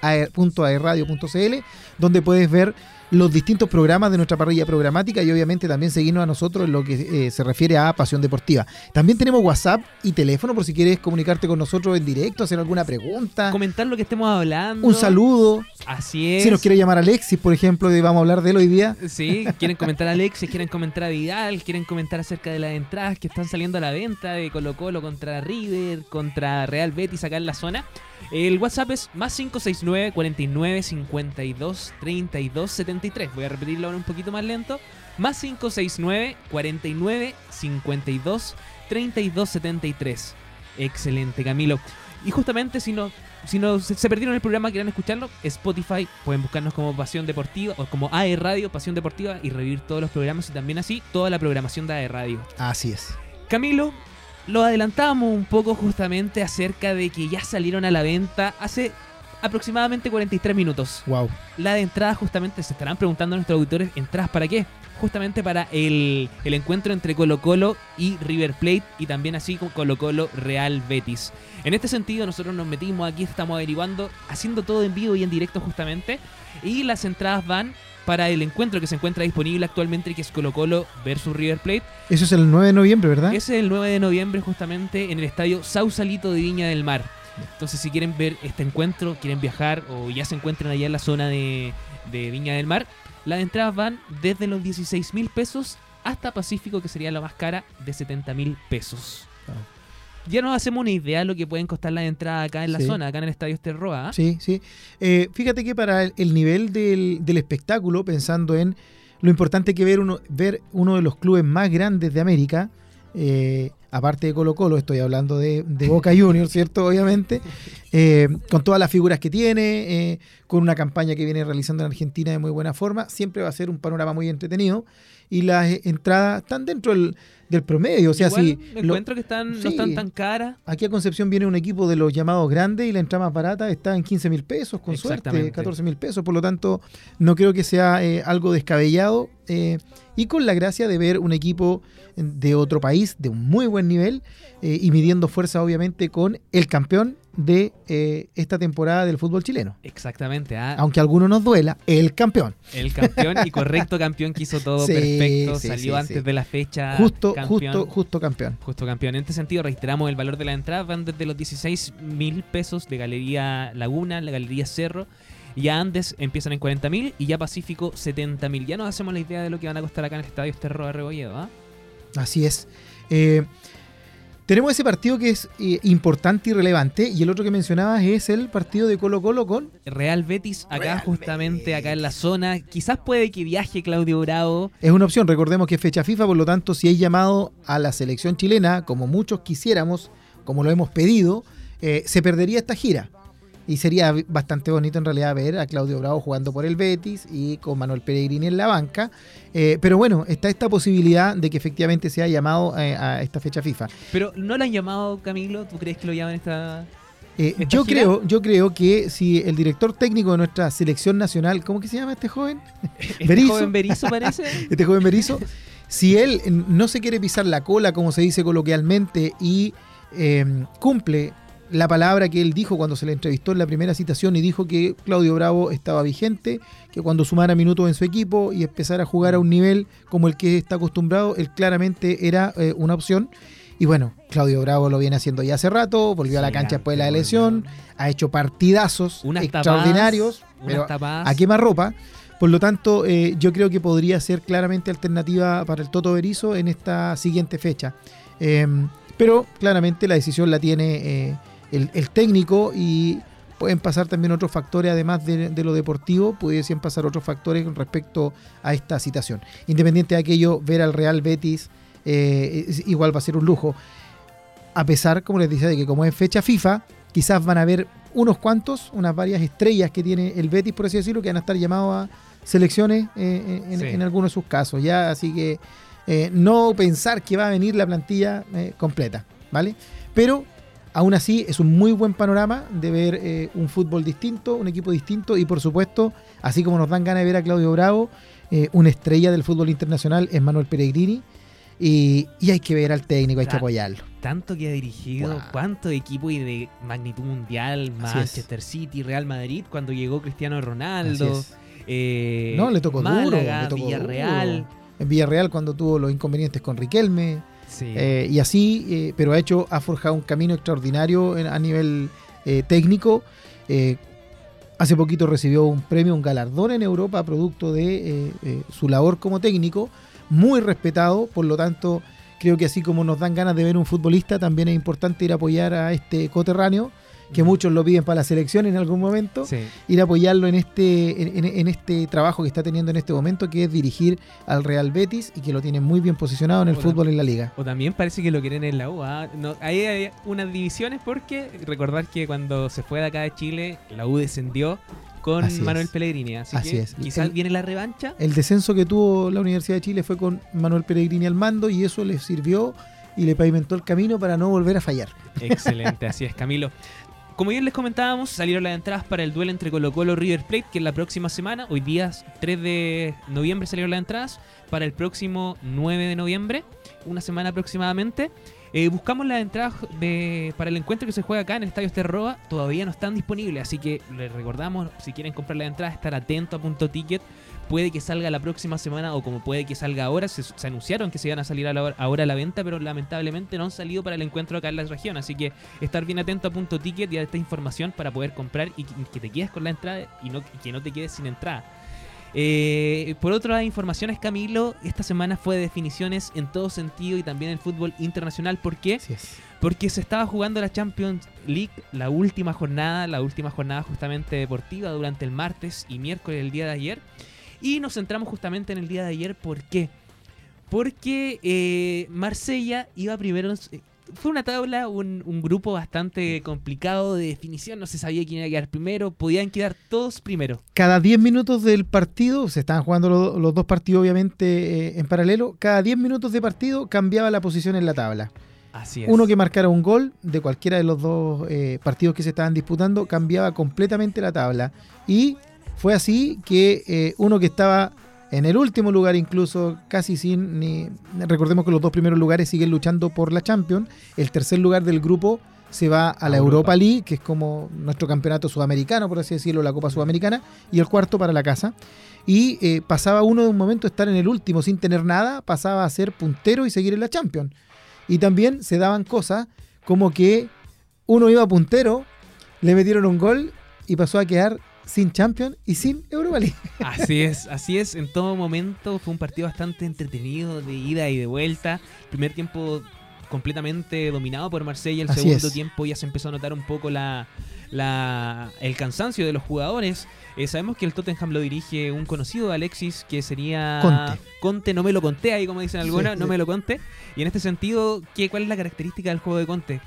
www.aerradio.cl, donde puedes ver los distintos programas de nuestra parrilla programática y obviamente también seguirnos a nosotros en lo que eh, se refiere a Pasión Deportiva. También tenemos WhatsApp y teléfono por si quieres comunicarte con nosotros en directo, hacer alguna pregunta, Comentar lo que estemos hablando. un saludo. Así es. Si nos quiere llamar Alexis, por ejemplo, y vamos a hablar de él hoy día. Sí, quieren comentar a Alexis, quieren comentar a Vidal, quieren comentar acerca de las entradas que están saliendo a la venta de Colo Colo contra River, contra Real Betis acá en la zona. El WhatsApp es más 569 49 52 32 73. Voy a repetirlo ahora un poquito más lento. Más 569 49 52 32 73. Excelente, Camilo. Y justamente si no, si no se, se perdieron el programa, quieran escucharlo, Spotify, pueden buscarnos como Pasión Deportiva o como AE Radio Pasión Deportiva y revivir todos los programas y también así toda la programación de AE Radio. Así es. Camilo, lo adelantábamos un poco justamente acerca de que ya salieron a la venta hace aproximadamente 43 minutos. Wow. La de entrada justamente se estarán preguntando a nuestros auditores, ¿entradas para qué? Justamente para el, el encuentro entre Colo Colo y River Plate y también así con Colo Colo Real Betis. En este sentido nosotros nos metimos aquí, estamos averiguando, haciendo todo en vivo y en directo justamente. Y las entradas van para el encuentro que se encuentra disponible actualmente que es Colo Colo versus River Plate. Eso es el 9 de noviembre, ¿verdad? Ese es el 9 de noviembre justamente en el estadio Sausalito de Viña del Mar. Entonces si quieren ver este encuentro, quieren viajar o ya se encuentran allá en la zona de, de Viña del Mar, las entradas van desde los 16 mil pesos hasta Pacífico, que sería la más cara, de 70 mil pesos. Ya nos hacemos una idea de lo que pueden costar las entradas acá en la Sí. zona, acá en el estadio Esterroa. ¿ah? Sí, sí. Eh, fíjate que para el, el nivel del, del espectáculo, pensando en lo importante que ver uno, ver uno de los clubes más grandes de América, eh, aparte de Colo Colo, estoy hablando de, Boca Juniors, ¿cierto? Obviamente, eh, con todas las figuras que tiene, eh, con una campaña que viene realizando en Argentina de muy buena forma, siempre va a ser un panorama muy entretenido y las eh, entradas están dentro del, del promedio, o sea, Igual, si... lo- encuentro que están, no están tan caras. Aquí a Concepción viene un equipo de los llamados grandes y la entrada más barata está en 15 mil pesos, con suerte, Exactamente. 14 mil pesos. Por lo tanto, no creo que sea eh, algo descabellado. eh, y con la gracia de ver un equipo de otro país de un muy buen nivel eh, y midiendo fuerza, obviamente, con el campeón de eh, esta temporada del fútbol chileno. Exactamente. ah. Aunque a algunos nos duela, el campeón. El campeón y correcto campeón que hizo todo [LAUGHS] Sí, perfecto, sí, salió sí, antes de la fecha. Justo, campeón. justo, justo campeón. Justo campeón. En este sentido, reiteramos el valor de la entrada. Van desde los 16 mil pesos de Galería Laguna, la Galería Cerro. Ya Andes empiezan en 40 mil y ya Pacífico 70 mil. Ya nos hacemos la idea de lo que van a costar acá en el Estadio Esterro de Rebolledo. ¿ah? Así es. Eh, tenemos ese partido que es eh, importante y relevante. Y el otro que mencionabas es el partido de Colo Colo con. Real Betis, acá justamente, acá en la zona. Quizás puede que viaje Claudio Bravo. Es una opción. Recordemos que es fecha FIFA, por lo tanto, si hay llamado a la selección chilena, como muchos quisiéramos, como lo hemos pedido, eh, se perdería esta gira. Y sería bastante bonito en realidad ver a Claudio Bravo jugando por el Betis y con Manuel Pellegrini en la banca. Eh, pero bueno, está esta posibilidad de que efectivamente sea llamado eh, a esta fecha FIFA. Pero no lo han llamado, Camilo. ¿Tú crees que lo llaman esta.? Eh, ¿Esta yo gira? creo, yo creo que si el director técnico de nuestra selección nacional, ¿cómo que se llama este joven? [LAUGHS] ¿Este joven Berizzo parece? [LAUGHS] este joven Berizzo, si él no se quiere pisar la cola, como se dice coloquialmente, y cumple la palabra que él dijo cuando se le entrevistó en la primera citación y dijo que Claudio Bravo estaba vigente, que cuando sumara minutos en su equipo y empezara a jugar a un nivel como el que está acostumbrado, él claramente era eh, una opción. Y bueno, Claudio Bravo lo viene haciendo ya hace rato, volvió a la cancha después de la lesión, ha hecho partidazos Unas extraordinarios, tapadas, pero tapadas. a quemar ropa. Por lo tanto, eh, yo creo que podría ser claramente alternativa para el Toto Berizo en esta siguiente fecha. Eh, pero claramente la decisión la tiene eh, el, el técnico y pueden pasar también otros factores, además de, de lo deportivo, pudiesen pasar otros factores con respecto a esta citación. Independiente de aquello, ver al Real Betis eh, es- igual va a ser un lujo. A pesar, como les decía, de que como es fecha FIFA, quizás van a haber unos cuantos, unas varias estrellas que tiene el Betis, por así decirlo, que van a estar llamados a selecciones eh, en, Sí. en algunos de sus casos. Ya, así que eh, no pensar que va a venir la plantilla completa, ¿vale? Pero aún así es un muy buen panorama de ver eh, un fútbol distinto, un equipo distinto y por supuesto, así como nos dan ganas de ver a Claudio Bravo, eh, una estrella del fútbol internacional es Manuel Pellegrini y, y hay que ver al técnico, hay que apoyarlo. Tanto que ha dirigido, Wow. cuánto equipo y de magnitud mundial. Manchester City, Real Madrid, cuando llegó Cristiano Ronaldo, eh, No, le tocó duro, le tocó Villarreal. duro. En Villarreal cuando tuvo los inconvenientes con Riquelme. Eh, y así, eh, pero ha hecho, ha forjado un camino extraordinario en- a nivel eh, técnico. Hace poquito recibió un premio, un galardón en Europa, producto de su labor como técnico, muy respetado, por lo tanto, creo que así como nos dan ganas de ver un futbolista, también es importante ir a apoyar a este coterráneo, que muchos lo piden para la selección en algún momento Sí. ir a apoyarlo en este, en, este trabajo que está teniendo en este momento, que es dirigir al Real Betis y que lo tiene muy bien posicionado en el fútbol en la liga. O también parece que lo quieren en la U. ¿ah? No, ahí hay unas divisiones porque recordar que cuando se fue de acá de Chile, la U descendió con Así Manuel es. Pellegrini. Así, Así que es. quizás El- viene la revancha. El descenso que tuvo la Universidad de Chile fue con Manuel Pellegrini al mando y eso le sirvió y le pavimentó el camino para no volver a fallar. Excelente, así es, Camilo. Como bien les comentábamos, salieron las entradas para el duelo entre Colo Colo y River Plate, que es la próxima semana. Hoy día, 3 de noviembre, salieron las entradas. Para el próximo 9 de noviembre, una semana aproximadamente. Eh, buscamos las entradas de, para el encuentro que se juega acá en el Estadio Esterroa. Todavía no están disponibles, así que les recordamos, si quieren comprar las entradas, estar atento a punto ticket. Puede que salga la próxima semana o como puede que salga ahora. Se, se anunciaron que se iban a salir a la hora- ahora a la venta, pero lamentablemente no han salido para el encuentro acá en la región. Así que estar bien atento a punto ticket y a esta información para poder comprar y que, que te quedes con la entrada y no, que no te quedes sin entrada. Eh, por otras informaciones, Camilo, esta semana fue de definiciones en todo sentido y también en fútbol internacional. ¿Por qué? Porque se estaba jugando la Champions League, la última jornada, la última jornada justamente deportiva durante el martes y miércoles del día de ayer. Y nos centramos justamente en el día de ayer. ¿Por qué? Porque eh, Marsella iba primero. en su- Fue una tabla, un, un grupo bastante complicado de definición. No se sabía quién iba a quedar primero. Podían quedar todos primero. Cada 10 minutos del partido, se estaban jugando los, los dos partidos obviamente eh, en paralelo, cada 10 minutos de partido cambiaba la posición en la tabla. Así es. Uno que marcara un gol de cualquiera de los dos eh, partidos que se estaban disputando cambiaba completamente la tabla. Y fue así que eh, uno que estaba en el último lugar incluso casi sin ni recordemos que los dos primeros lugares siguen luchando por la Champions el tercer lugar del grupo se va a la Europa. Europa. League que es como nuestro campeonato sudamericano por así decirlo la Copa Sudamericana y el cuarto para la casa y eh, pasaba uno de un momento estar en el último sin tener nada pasaba a ser puntero y seguir en la Champions y también se daban cosas como que uno iba puntero le metieron un gol y pasó a quedar sin Champions y sin Europa League. [LAUGHS] Así es, así es. En todo momento fue un partido bastante entretenido, de ida y de vuelta. Primer tiempo completamente dominado por Marsella. El Así segundo es. tiempo ya se empezó a notar un poco la, la- el cansancio de los jugadores. Eh, sabemos que el Tottenham lo dirige un conocido, Alexis, que sería Conte. Conte, no me lo conté ahí, como dicen algunos, Sí, no sí. me lo conté. Y en este sentido, ¿qué, ¿cuál es la característica del juego de Conte?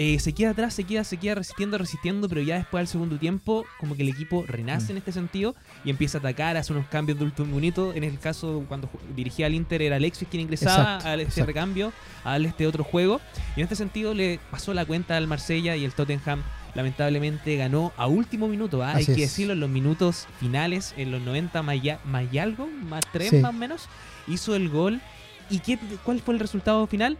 Eh, se queda atrás, se queda, se queda resistiendo, resistiendo, pero ya después del segundo tiempo, como que el equipo renace Mm. en este sentido y empieza a atacar, hace unos cambios de último minuto. En el caso, cuando dirigía al Inter, era Alexis quien ingresaba Exacto, a este exacto. recambio, a darle este otro juego. Y en este sentido le pasó la cuenta al Marsella y el Tottenham lamentablemente ganó a último minuto. ¿ah? Hay que decirlo, en los minutos finales, en los 90 más, ya- más y algo, más 3 Sí. más o menos, hizo el gol. ¿Y qué, cuál fue el resultado final?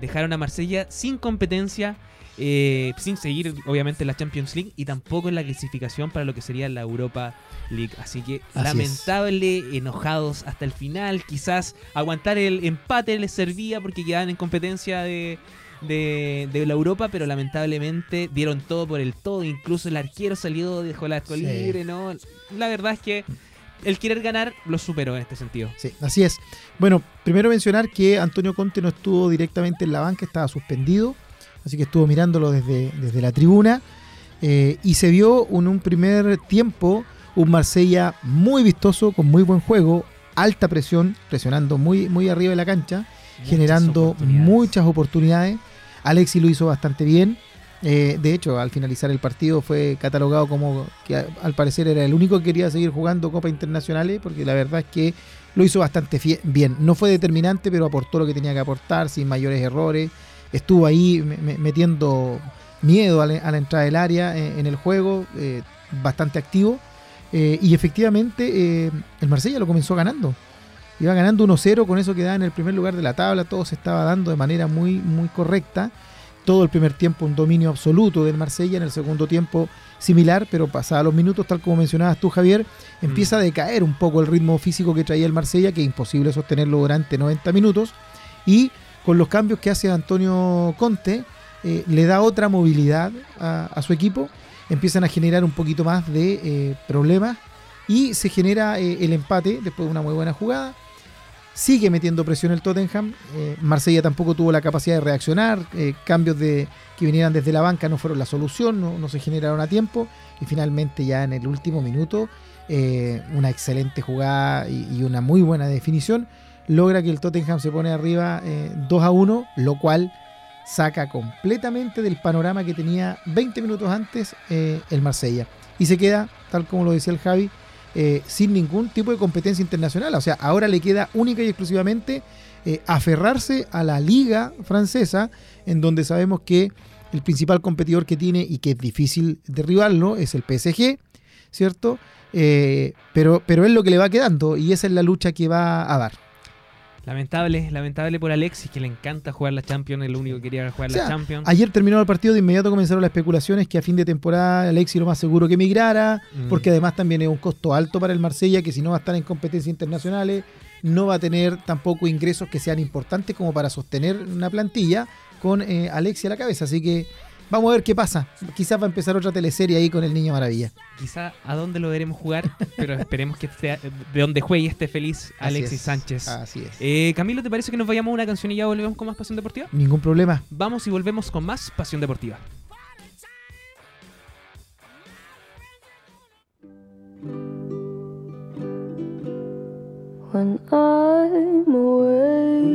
dejaron a Marsella sin competencia, eh, sin seguir obviamente la Champions League y tampoco en la clasificación para lo que sería la Europa League. Así que Así lamentable, enojados hasta el final. Quizás aguantar el empate les servía porque quedaban en competencia de, de, de la Europa, pero lamentablemente dieron todo por el todo. Incluso el arquero salió, dejó la Sí. libre, ¿no? La verdad es que el querer ganar lo superó en este sentido. Sí, así es. Bueno, primero mencionar que Antonio Conte no estuvo directamente en la banca, estaba suspendido, así que estuvo mirándolo desde, desde la tribuna eh, y se vio en un primer tiempo un Marsella muy vistoso, con muy buen juego, alta presión, presionando muy, muy arriba de la cancha, Muchas generando oportunidades. muchas oportunidades. Alexi lo hizo bastante bien. Eh, de hecho, al finalizar el partido fue catalogado como que al parecer era el único que quería seguir jugando Copa Internacionales, porque la verdad es que lo hizo bastante bien. No fue determinante, pero aportó lo que tenía que aportar sin mayores errores. Estuvo ahí me- me- metiendo miedo a la, a la entrada del área eh, en el juego, eh, bastante activo. Eh, y efectivamente el Marsella lo comenzó ganando. Iba ganando 1-0, con eso quedaba en el primer lugar de la tabla, todo se estaba dando de manera muy, muy correcta. Todo el primer tiempo un dominio absoluto del Marsella, en el segundo tiempo similar, pero pasados los minutos, tal como mencionabas tú, Javier, empieza a decaer un poco el ritmo físico que traía el Marsella, que es imposible sostenerlo durante 90 minutos. Y con los cambios que hace Antonio Conte, eh, le da otra movilidad a, su equipo, empiezan a generar un poquito más de eh, problemas y se genera eh, el empate después de una muy buena jugada. Sigue metiendo presión el Tottenham. Marsella tampoco tuvo la capacidad de reaccionar. cambios de, que vinieran desde la banca no fueron la solución, no, se generaron a tiempo. Y finalmente, ya en el último minuto, una excelente jugada y una muy buena definición logra que el Tottenham se pone arriba eh, 2 a 1, lo cual saca completamente del panorama que tenía 20 minutos antes eh, el Marsella. Y se queda, tal como lo decía el Javi, eh, sin ningún tipo de competencia internacional. O sea, ahora le queda única y exclusivamente eh, aferrarse a la liga francesa, en donde sabemos que el principal competidor que tiene y que es difícil derribarlo es el PSG, ¿cierto? Pero, pero es lo que le va quedando y esa es la lucha que va a dar. Lamentable, lamentable por Alexis, que le encanta jugar la Champions, el único que quería jugar O sea, la Champions. Ayer terminó el partido, de inmediato comenzaron las especulaciones que a fin de temporada Alexis lo más seguro que emigrara, Mm. porque además también es un costo alto para el Marsella, que si no va a estar en competencias internacionales, no va a tener tampoco ingresos que sean importantes como para sostener una plantilla con eh, Alexis a la cabeza. Así que vamos a ver qué pasa. Quizás va a empezar otra teleserie ahí con el Niño Maravilla. Quizá a dónde lo veremos jugar, [LAUGHS] pero esperemos que sea de donde juegue y esté feliz Alexis Sánchez. Así es. Eh, Camilo, ¿te parece que nos vayamos a una canción y ya volvemos con más Pasión Deportiva? Ningún problema. Vamos y volvemos con más Pasión Deportiva. When I'm away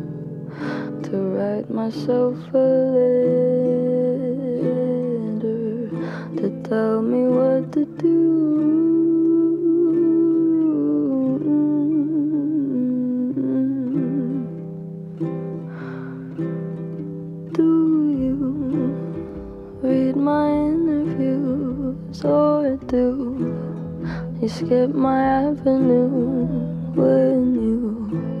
to write myself a letter to tell me what to do. Do you read my interviews or do you skip my avenue when you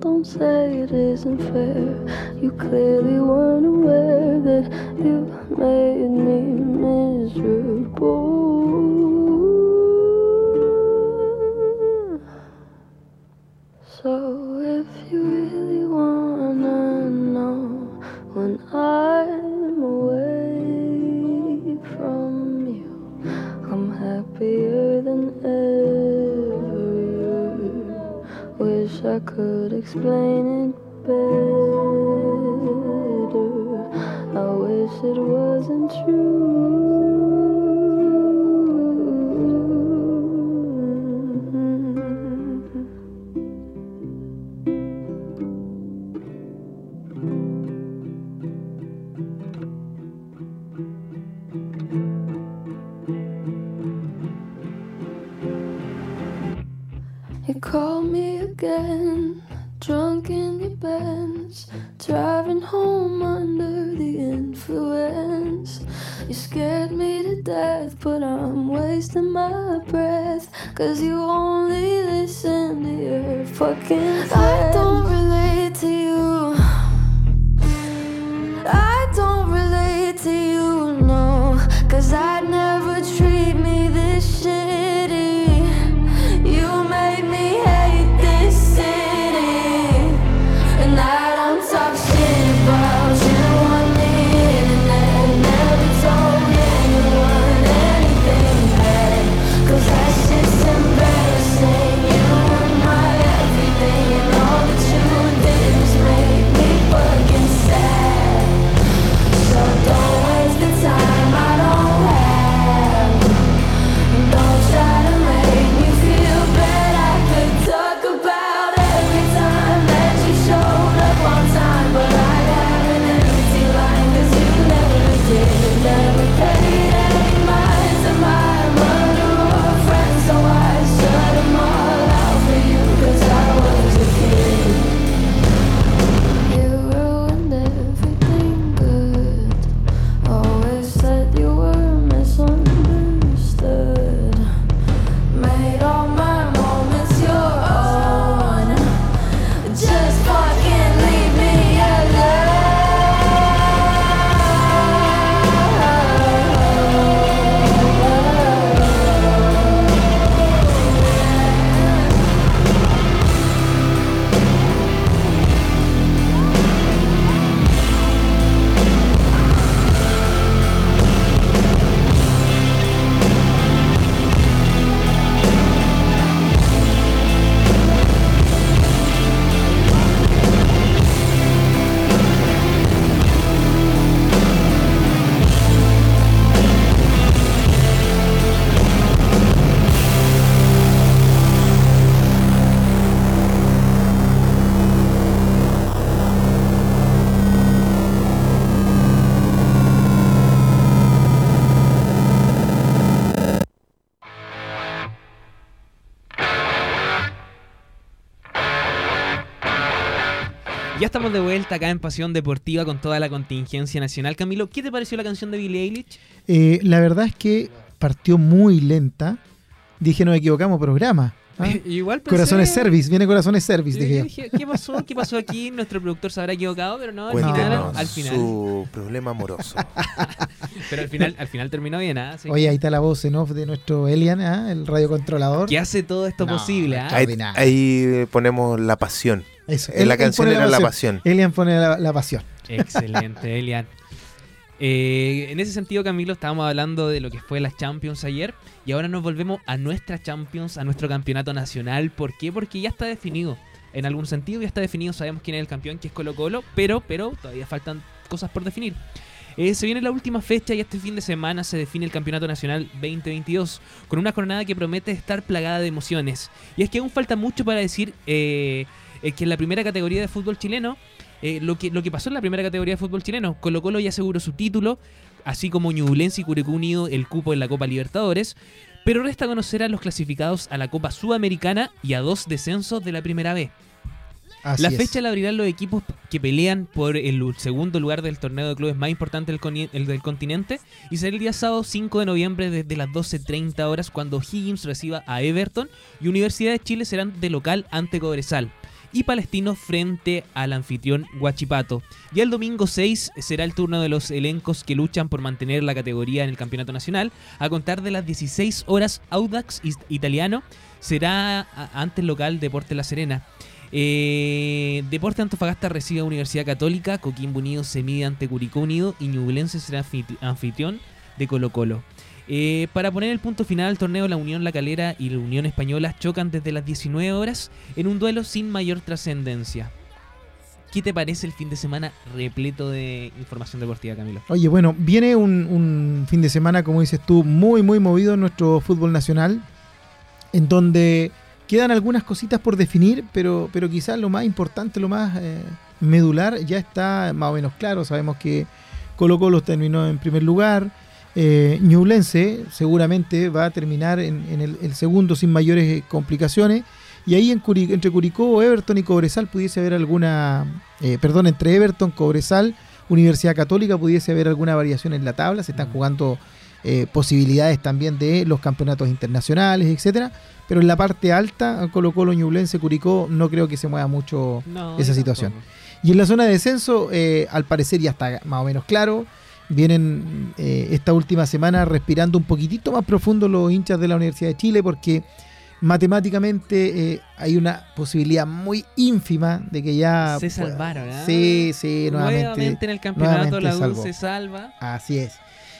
Don't say it isn't fair. You clearly weren't aware that you made me miserable. So if you really wanna know when I'm I could explain it better. I wish it wasn't true. You called me again, driving home under the influence. You scared me to death, but I'm wasting my breath. Cause you only listen to your fucking friends. I don't relate to you. I don't relate to you, no. Cause I'd de vuelta acá en Pasión Deportiva con toda la contingencia nacional. Camilo, ¿qué te pareció la canción de Billie Eilish? Eh, la verdad es que partió muy lenta. Dije, nos equivocamos programa. ¿Ah? [LAUGHS] Igual pensé- Corazones Service, viene Corazones Service, dije yo. dije, ¿qué pasó? ¿Qué pasó aquí? [LAUGHS] Nuestro productor se habrá equivocado, pero no, al final, Cuéntenos al final. su problema amoroso. [LAUGHS] Pero al final, al final terminó bien, ¿ah? Así Oye, ahí está la voz en off de nuestro Elian, ¿ah? el radiocontrolador. que hace todo esto No, posible, ¿ah? Ahí, ahí ponemos la pasión. Eso, En él- la canción pone era la pasión. Elian pone la, la pasión. Excelente, Elian. Eh, en ese sentido, Camilo, estábamos hablando de lo que fue las Champions ayer y ahora nos volvemos a nuestra Champions, a nuestro campeonato nacional. ¿Por qué? Porque ya está definido. En algún sentido ya está definido, sabemos quién es el campeón, que es Colo Colo, pero, pero todavía faltan cosas por definir. Eh, se viene la última fecha y este fin de semana se define el Campeonato Nacional 2022 con una jornada que promete estar plagada de emociones. Y es que aún falta mucho para decir eh, eh, que en la primera categoría de fútbol chileno, eh, lo, que, lo que pasó en la primera categoría de fútbol chileno, Colo Colo ya aseguró su título, así como Ñublense y Curicó Unido el cupo en la Copa Libertadores, pero resta conocer a los clasificados a la Copa Sudamericana y a dos descensos de la primera B. Así la es. fecha la abrirán los equipos que pelean por el segundo lugar del torneo de clubes más importante del, el del continente y será el día sábado 5 de noviembre desde las 12.30 horas cuando Higgins reciba a Everton y Universidad de Chile serán de local ante Cobresal y Palestino frente al anfitrión Huachipato. Ya el domingo 6 será el turno de los elencos que luchan por mantener la categoría en el campeonato nacional. A contar de las 16 horas, Audax Italiano será a- ante el local Deporte La Serena. Eh, Deporte Antofagasta recibe a Universidad Católica, Coquimbo Unido se mide ante Curicó Unido y Ñublense será anfitri- anfitrión de Colo Colo. Eh, para poner el punto final al torneo, la Unión La Calera y la Unión Española chocan desde las 19 horas en un duelo sin mayor trascendencia. ¿Qué te parece el fin de semana repleto de información deportiva, Camilo? Oye, bueno, viene un, fin de semana, como dices tú, muy, muy movido en nuestro fútbol nacional, en donde quedan algunas cositas por definir, pero, pero quizás lo más importante, lo más eh, medular, ya está más o menos claro. Sabemos que Colo Colo terminó en primer lugar. Eh, Ñublense seguramente va a terminar en, en el, el segundo sin mayores eh, complicaciones. Y ahí en entre Curicó, Everton y Cobresal pudiese haber alguna, eh, perdón, entre Everton, Cobresal, Universidad Católica pudiese haber alguna variación en la tabla. Se están jugando eh, posibilidades también de los campeonatos internacionales, etcétera. Pero en la parte alta, Colo Colo, Ñublense, Curicó, no creo que se mueva mucho No, esa situación. Y en la zona de descenso, al parecer ya está más o menos claro. Vienen eh, esta última semana respirando un poquitito más profundo los hinchas de la Universidad de Chile porque matemáticamente eh, hay una posibilidad muy ínfima de que ya... Se salvaron, ¿ah? Sí, sí, nuevamente. Nuevamente en el campeonato la U se salva. Así es.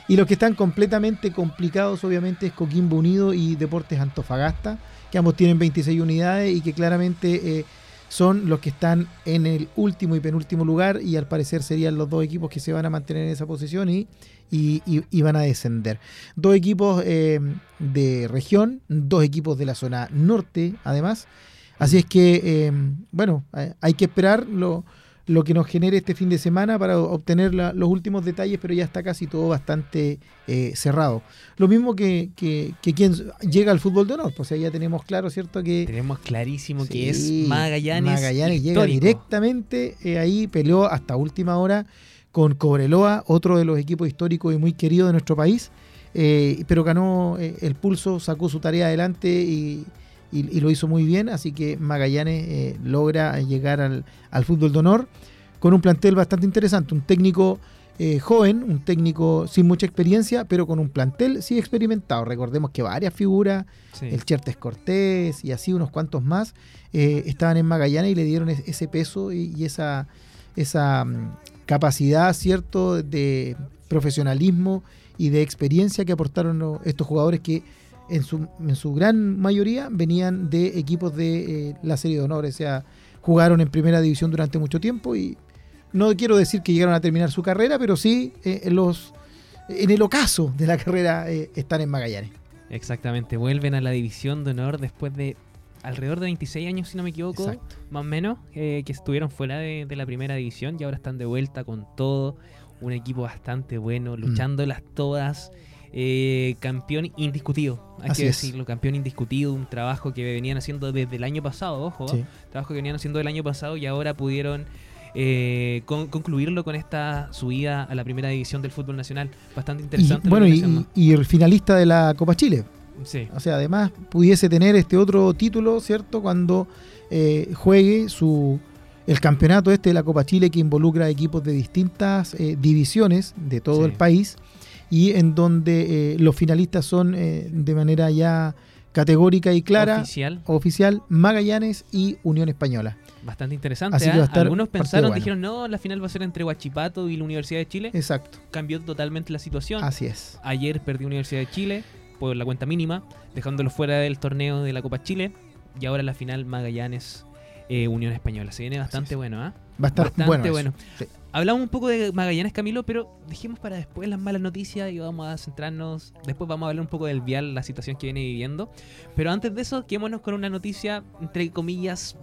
Y los que están completamente complicados, obviamente, es Coquimbo Unido y Deportes Antofagasta, que ambos tienen 26 unidades y que claramente eh, son los que están en el último y penúltimo lugar y al parecer serían los dos equipos que se van a mantener en esa posición y, y- van a descender. Dos equipos eh, de región, dos equipos de la zona norte, además. Así es que, eh, bueno, eh, hay que esperar lo, lo que nos genere este fin de semana para obtener la- los últimos detalles, pero ya está casi todo bastante eh, cerrado. Lo mismo que, que, que quien llega al fútbol de honor, pues o sea, ya tenemos claro, ¿cierto? Que Tenemos clarísimo que es Magallanes. Magallanes llega directamente eh, ahí, peleó hasta última hora con Cobreloa, otro de los equipos históricos y muy queridos de nuestro país, eh, pero ganó el pulso, sacó su tarea adelante y, y- y lo hizo muy bien, así que Magallanes eh, logra llegar al, al fútbol de honor con un plantel bastante interesante, un técnico eh, joven, un técnico sin mucha experiencia, pero con un plantel sí experimentado. Recordemos que varias figuras, Sí. el Chertes Cortés y así unos cuantos más, eh, estaban en Magallanes y le dieron es- ese peso y, y esa, esa mm, capacidad, ¿cierto?, de profesionalismo y de experiencia que aportaron estos jugadores que en su, en su gran mayoría venían de equipos de eh, la Serie de Honor, o sea, jugaron en primera división durante mucho tiempo y no quiero decir que llegaron a terminar su carrera, pero sí eh, en, los, en el ocaso de la carrera eh, están en Magallanes. Exactamente, vuelven a la división de honor después de alrededor de 26 años, si no me equivoco, Exacto. más o menos, eh, que estuvieron fuera de, de la primera división y ahora están de vuelta con todo. Un equipo bastante bueno, Mm. luchándolas todas. Eh, campeón indiscutido, hay Así que es. decirlo, campeón indiscutido, un trabajo que venían haciendo desde el año pasado, ojo, Sí. trabajo que venían haciendo el año pasado y ahora pudieron eh, con- concluirlo con esta subida a la primera división del fútbol nacional. Bastante Y, interesante. lo bueno, y, y el finalista de la Copa Chile. Sí. O sea, además pudiese tener este otro título, ¿cierto? Cuando eh, juegue su el campeonato este de la Copa Chile que involucra equipos de distintas eh, divisiones de todo Sí. el país y en donde eh, los finalistas son eh, de manera ya categórica y clara Oficial. oficial Magallanes y Unión Española. Bastante interesante. Así que va a estar Algunos pensaron, bueno. dijeron, no, la final va a ser entre Huachipato y la Universidad de Chile. Exacto. Cambió totalmente la situación. Así es. Ayer perdió Universidad de Chile por la cuenta mínima, dejándolo fuera del torneo de la Copa Chile. Y ahora la final Magallanes eh, Unión Española. Se viene bastante bueno, ¿ah? Va a estar Bastante bueno bueno. Sí. Hablamos un poco de Magallanes, Camilo, pero dejemos para después las malas noticias y vamos a centrarnos. Después vamos a hablar un poco del Vial, la situación que viene viviendo. Pero antes de eso, quedémonos con una noticia, entre comillas,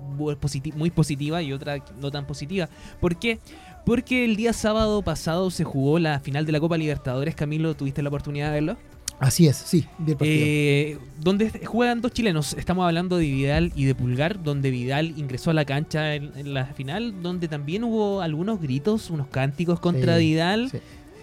muy positiva y otra no tan positiva. ¿Por qué? Porque el día sábado pasado se jugó la final de la Copa Libertadores. Camilo, ¿tuviste la oportunidad de verlo? Así es, sí, vi el partido. Eh, donde juegan dos chilenos. Estamos hablando de Vidal y de Pulgar, donde Vidal ingresó a la cancha en, en la final, donde también hubo algunos gritos, unos cánticos contra Sí, Vidal. sí.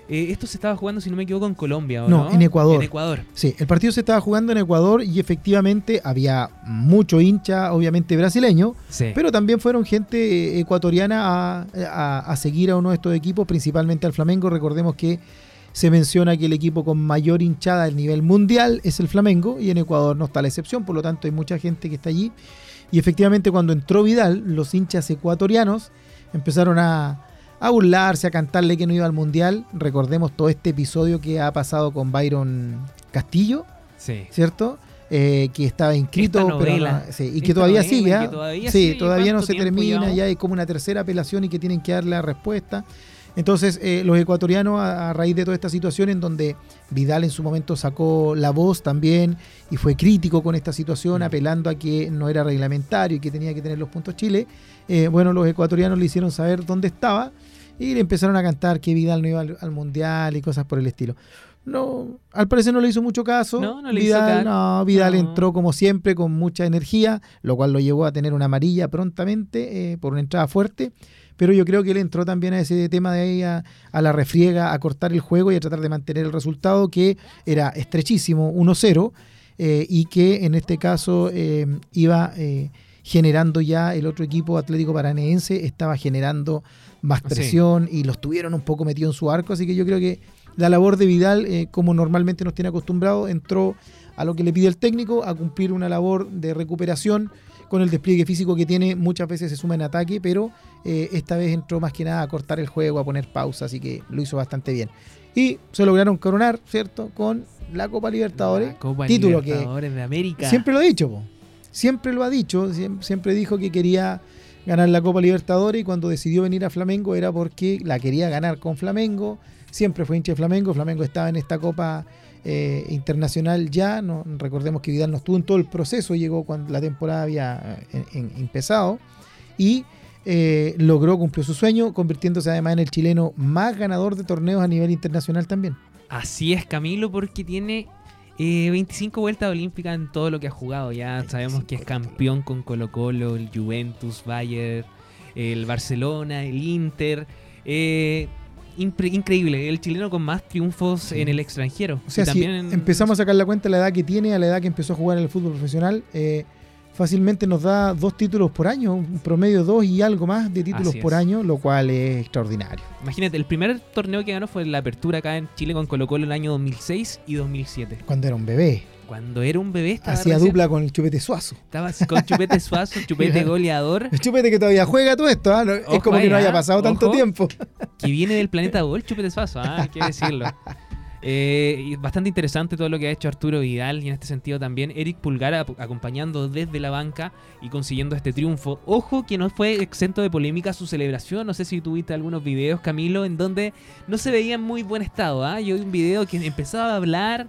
Eh, esto se estaba jugando, si no me equivoco, en Colombia, ¿o No, no? en Ecuador. En Ecuador. Sí, el partido se estaba jugando en Ecuador y efectivamente había mucho hincha, obviamente brasileño, Sí. pero también fueron gente eh, ecuatoriana a, a- a seguir a uno de estos equipos, principalmente al Flamengo. Recordemos que se menciona que el equipo con mayor hinchada a nivel mundial es el Flamengo y en Ecuador no está la excepción, por lo tanto hay mucha gente que está allí. Y efectivamente cuando entró Vidal, los hinchas ecuatorianos empezaron a, a burlarse, a cantarle que no iba al mundial. Recordemos todo este episodio que ha pasado con Byron Castillo, Sí. ¿cierto? Eh, que estaba inscrito pero no- sí, y que todavía novela sigue. que ¿ah? todavía sí, todavía no ¿Cuánto se termina, llevamos? ya hay como una tercera apelación y que tienen que dar la respuesta. Entonces, eh, los ecuatorianos, a, a raíz de toda esta situación, en donde Vidal en su momento sacó la voz también y fue crítico con esta situación, Mm. apelando a que no era reglamentario y que tenía que tener los puntos Chile, eh, bueno, los ecuatorianos le hicieron saber dónde estaba y le empezaron a cantar que Vidal no iba al, al mundial y cosas por el estilo. No, al parecer no le hizo mucho caso. No, no le hizo Vidal, caso. no, Vidal No. entró como siempre con mucha energía, lo cual lo llevó a tener una amarilla prontamente eh, por una entrada fuerte. Pero yo creo que él entró también a ese tema de ahí a, a la refriega, a cortar el juego y a tratar de mantener el resultado que era estrechísimo, 1-0, eh, y que en este caso eh, iba eh, generando ya el otro equipo Atlético Paranaense, estaba generando más Sí. presión y los tuvieron un poco metidos en su arco, así que yo creo que la labor de Vidal, como normalmente nos tiene acostumbrado, entró a lo que le pide el técnico, a cumplir una labor de recuperación con el despliegue físico que tiene, muchas veces se suma en ataque, pero eh, esta vez entró más que nada a cortar el juego, a poner pausa, así que lo hizo bastante bien. Y se lograron coronar, ¿cierto? Con la Copa Libertadores, La Copa título Libertadores de América. que siempre lo ha dicho, po. siempre lo ha dicho, siem- siempre dijo que quería ganar la Copa Libertadores y cuando decidió venir a Flamengo era porque la quería ganar con Flamengo, siempre fue hincha de Flamengo, Flamengo estaba en esta Copa eh, internacional ya, no, recordemos que Vidal no estuvo en todo el proceso, llegó cuando la temporada había eh, en- en- empezado y eh, logró, cumplió su sueño, convirtiéndose además en el chileno más ganador de torneos a nivel internacional también. Así es, Camilo, porque tiene eh, 25 vueltas olímpicas en todo lo que ha jugado. Ya sabemos que es campeón con Colo Colo, el Juventus, Bayern, el Barcelona, el Inter. Eh, increíble, el chileno con más triunfos en el extranjero. O sea, si también empezamos a sacar la cuenta de la edad que tiene, a la edad que empezó a jugar en el fútbol profesional, eh, fácilmente nos da dos títulos por año, un promedio dos y algo más de títulos por año, lo cual es extraordinario. Imagínate, el primer torneo que ganó fue la apertura acá en Chile con Colo Colo en el año 2006 y 2007. Cuando era un bebé, Cuando era un bebé estaba hacía recién- dupla con el Chupete Suazo. Estaba con Chupete Suazo, [LAUGHS] Chupete goleador, El Chupete que todavía juega todo esto, ¿ah? No- es como ahí, que no haya ¿ah? pasado tanto tiempo. que viene del planeta Gol, Chupete Suazo, ah, hay que [LAUGHS] decirlo. Eh, bastante interesante todo lo que ha hecho Arturo Vidal y en este sentido también Eric Pulgar acompañando desde la banca y consiguiendo este triunfo. Ojo que no fue exento de polémica su celebración, no sé si tuviste algunos videos Camilo en donde no se veía en muy buen estado. ¿ah? Yo vi un video que empezaba a hablar,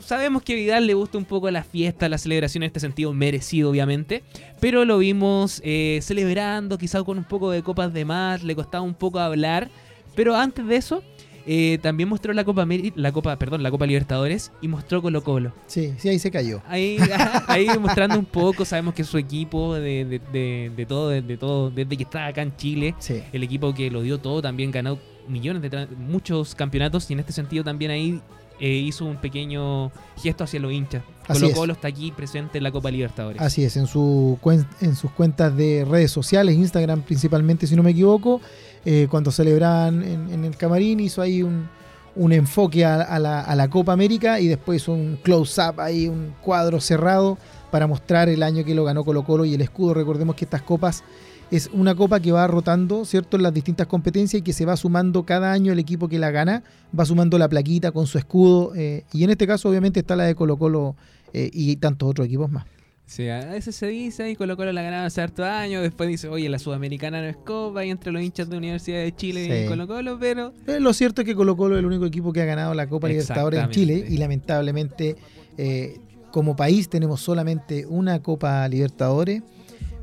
sabemos que a Vidal le gusta un poco la fiesta, la celebración en este sentido merecido obviamente, pero lo vimos eh, celebrando quizá con un poco de copas de más, le costaba un poco hablar, pero antes de eso eh, también mostró la Copa, la Copa, perdón, la Copa Libertadores y mostró Colo Colo. Sí, sí, ahí se cayó. Ahí, [LAUGHS] ahí mostrando un poco, sabemos que su equipo de, de- de- de todo, de, de todo, desde que está acá en Chile, Sí. el equipo que lo dio todo, también ganó millones de muchos campeonatos y en este sentido también ahí eh, hizo un pequeño gesto hacia los hinchas. Así Colo es. Colo está aquí presente en la Copa Libertadores. Así es, en, su cuen- en sus cuentas de redes sociales, Instagram principalmente, si no me equivoco, eh, cuando celebraban en, en el camarín, hizo ahí un, un enfoque a, a la, a la Copa América y después un close-up ahí, un cuadro cerrado para mostrar el año que lo ganó Colo Colo y el escudo. Recordemos que estas copas es una copa que va rotando, ¿cierto?, en las distintas competencias y que se va sumando cada año el equipo que la gana, va sumando la plaquita con su escudo eh, y en este caso obviamente está la de Colo Colo eh, y tantos otros equipos más. Sí, a veces se dice y Colo Colo la ganaba hace harto años, después dice, oye, la Sudamericana no es Copa y entre los hinchas de Universidad de Chile Sí. y Colo Colo, pero Eh, lo cierto es que Colo Colo es el único equipo que ha ganado la Copa Libertadores en Chile y lamentablemente eh, como país tenemos solamente una Copa Libertadores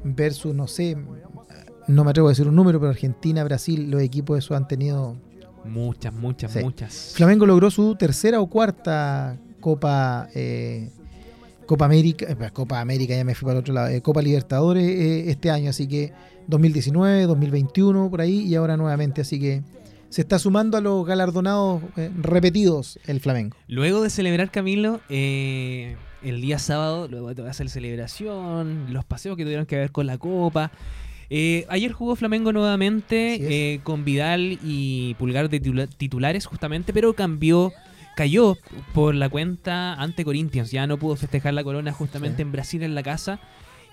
versus, no sé, no me atrevo a decir un número, pero Argentina, Brasil, los equipos esos han tenido... muchas, muchas, Sí. muchas. Flamengo logró su tercera o cuarta Copa... eh, Copa América, eh, Copa América, ya me fui para el otro lado, eh, Copa Libertadores eh, este año, así que 2019, 2021, por ahí, y ahora nuevamente, así que se está sumando a los galardonados repetidos el Flamengo. Luego de celebrar Camilo, eh, el día sábado, luego de hacer celebración, los paseos que tuvieron que ver con la copa. Eh, ayer jugó Flamengo nuevamente eh, con Vidal y Pulgar de titula- titulares justamente, pero cambió, cayó por la cuenta ante Corinthians. Ya no pudo festejar la corona justamente Sí. en Brasil en la casa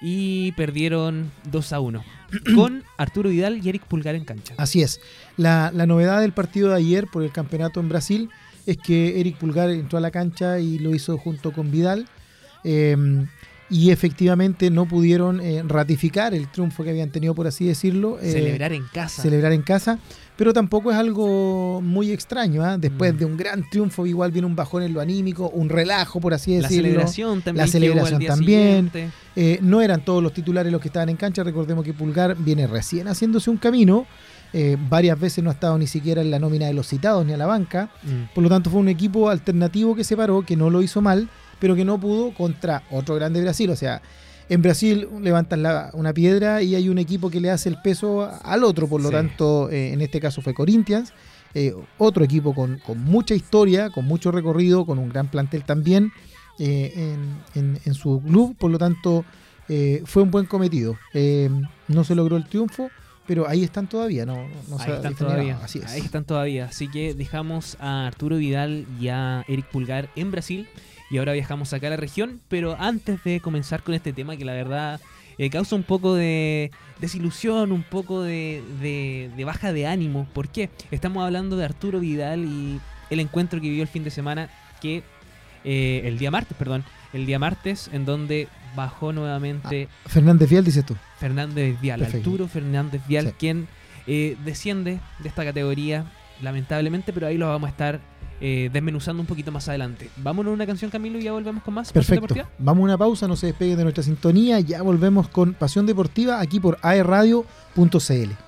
y perdieron 2 a 1 [CLEARS THROAT] con Arturo Vidal y Eric Pulgar en cancha. Así es. La, la novedad del partido de ayer por el campeonato en Brasil es que Eric Pulgar entró a la cancha y lo hizo junto con Vidal. eh, y efectivamente no pudieron eh, ratificar el triunfo que habían tenido, por así decirlo. eh, Celebrar en casa. celebrar en casa, pero tampoco es algo muy extraño. ¿ah? Después Mm. de un gran triunfo, igual viene un bajón en lo anímico, un relajo, por así La decirlo. celebración también. La celebración también. Eh, no eran todos los titulares los que estaban en cancha. Recordemos que Pulgar viene recién haciéndose un camino. Varias veces no ha estado ni siquiera en la nómina de los citados ni a la banca. Mm. Por lo tanto, fue un equipo alternativo que se paró, que no lo hizo mal, pero que no pudo contra otro grande Brasil. O sea, en Brasil levantas la- una piedra y hay un equipo que le hace el peso al otro. Por lo Sí. tanto, eh, en este caso fue Corinthians. eh, otro equipo con, con mucha historia, con mucho recorrido, con un gran plantel también eh, en, en- en su club. Por lo tanto, eh, fue un buen cometido. No se logró el triunfo, pero ahí están todavía. No, no Ahí están todavía. Así es. Ahí están todavía. Así que dejamos a Arturo Vidal y a Eric Pulgar en Brasil. Y ahora viajamos acá a la región. Pero antes de comenzar con este tema, que la verdad eh, causa un poco de desilusión, un poco de, de- de baja de ánimo. ¿Por qué? Estamos hablando de Arturo Vidal y el encuentro que vivió el fin de semana. Que eh, el día martes, perdón. El día martes, en donde bajó nuevamente. Fernández Vial, dices tú. Fernández Vial, Perfecto. Arturo Fernández Vial, Sí. quien eh, desciende de esta categoría, lamentablemente, pero ahí lo vamos a estar eh, desmenuzando un poquito más adelante. Vámonos a una canción, Camilo, y ya volvemos con más. Perfecto. Vamos a una pausa, no se despeguen de nuestra sintonía. Ya volvemos con Pasión Deportiva aquí por aerradio.cl.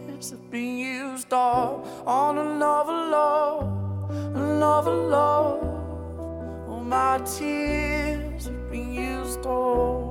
have been used up on another love, another love. All my tears have been used up.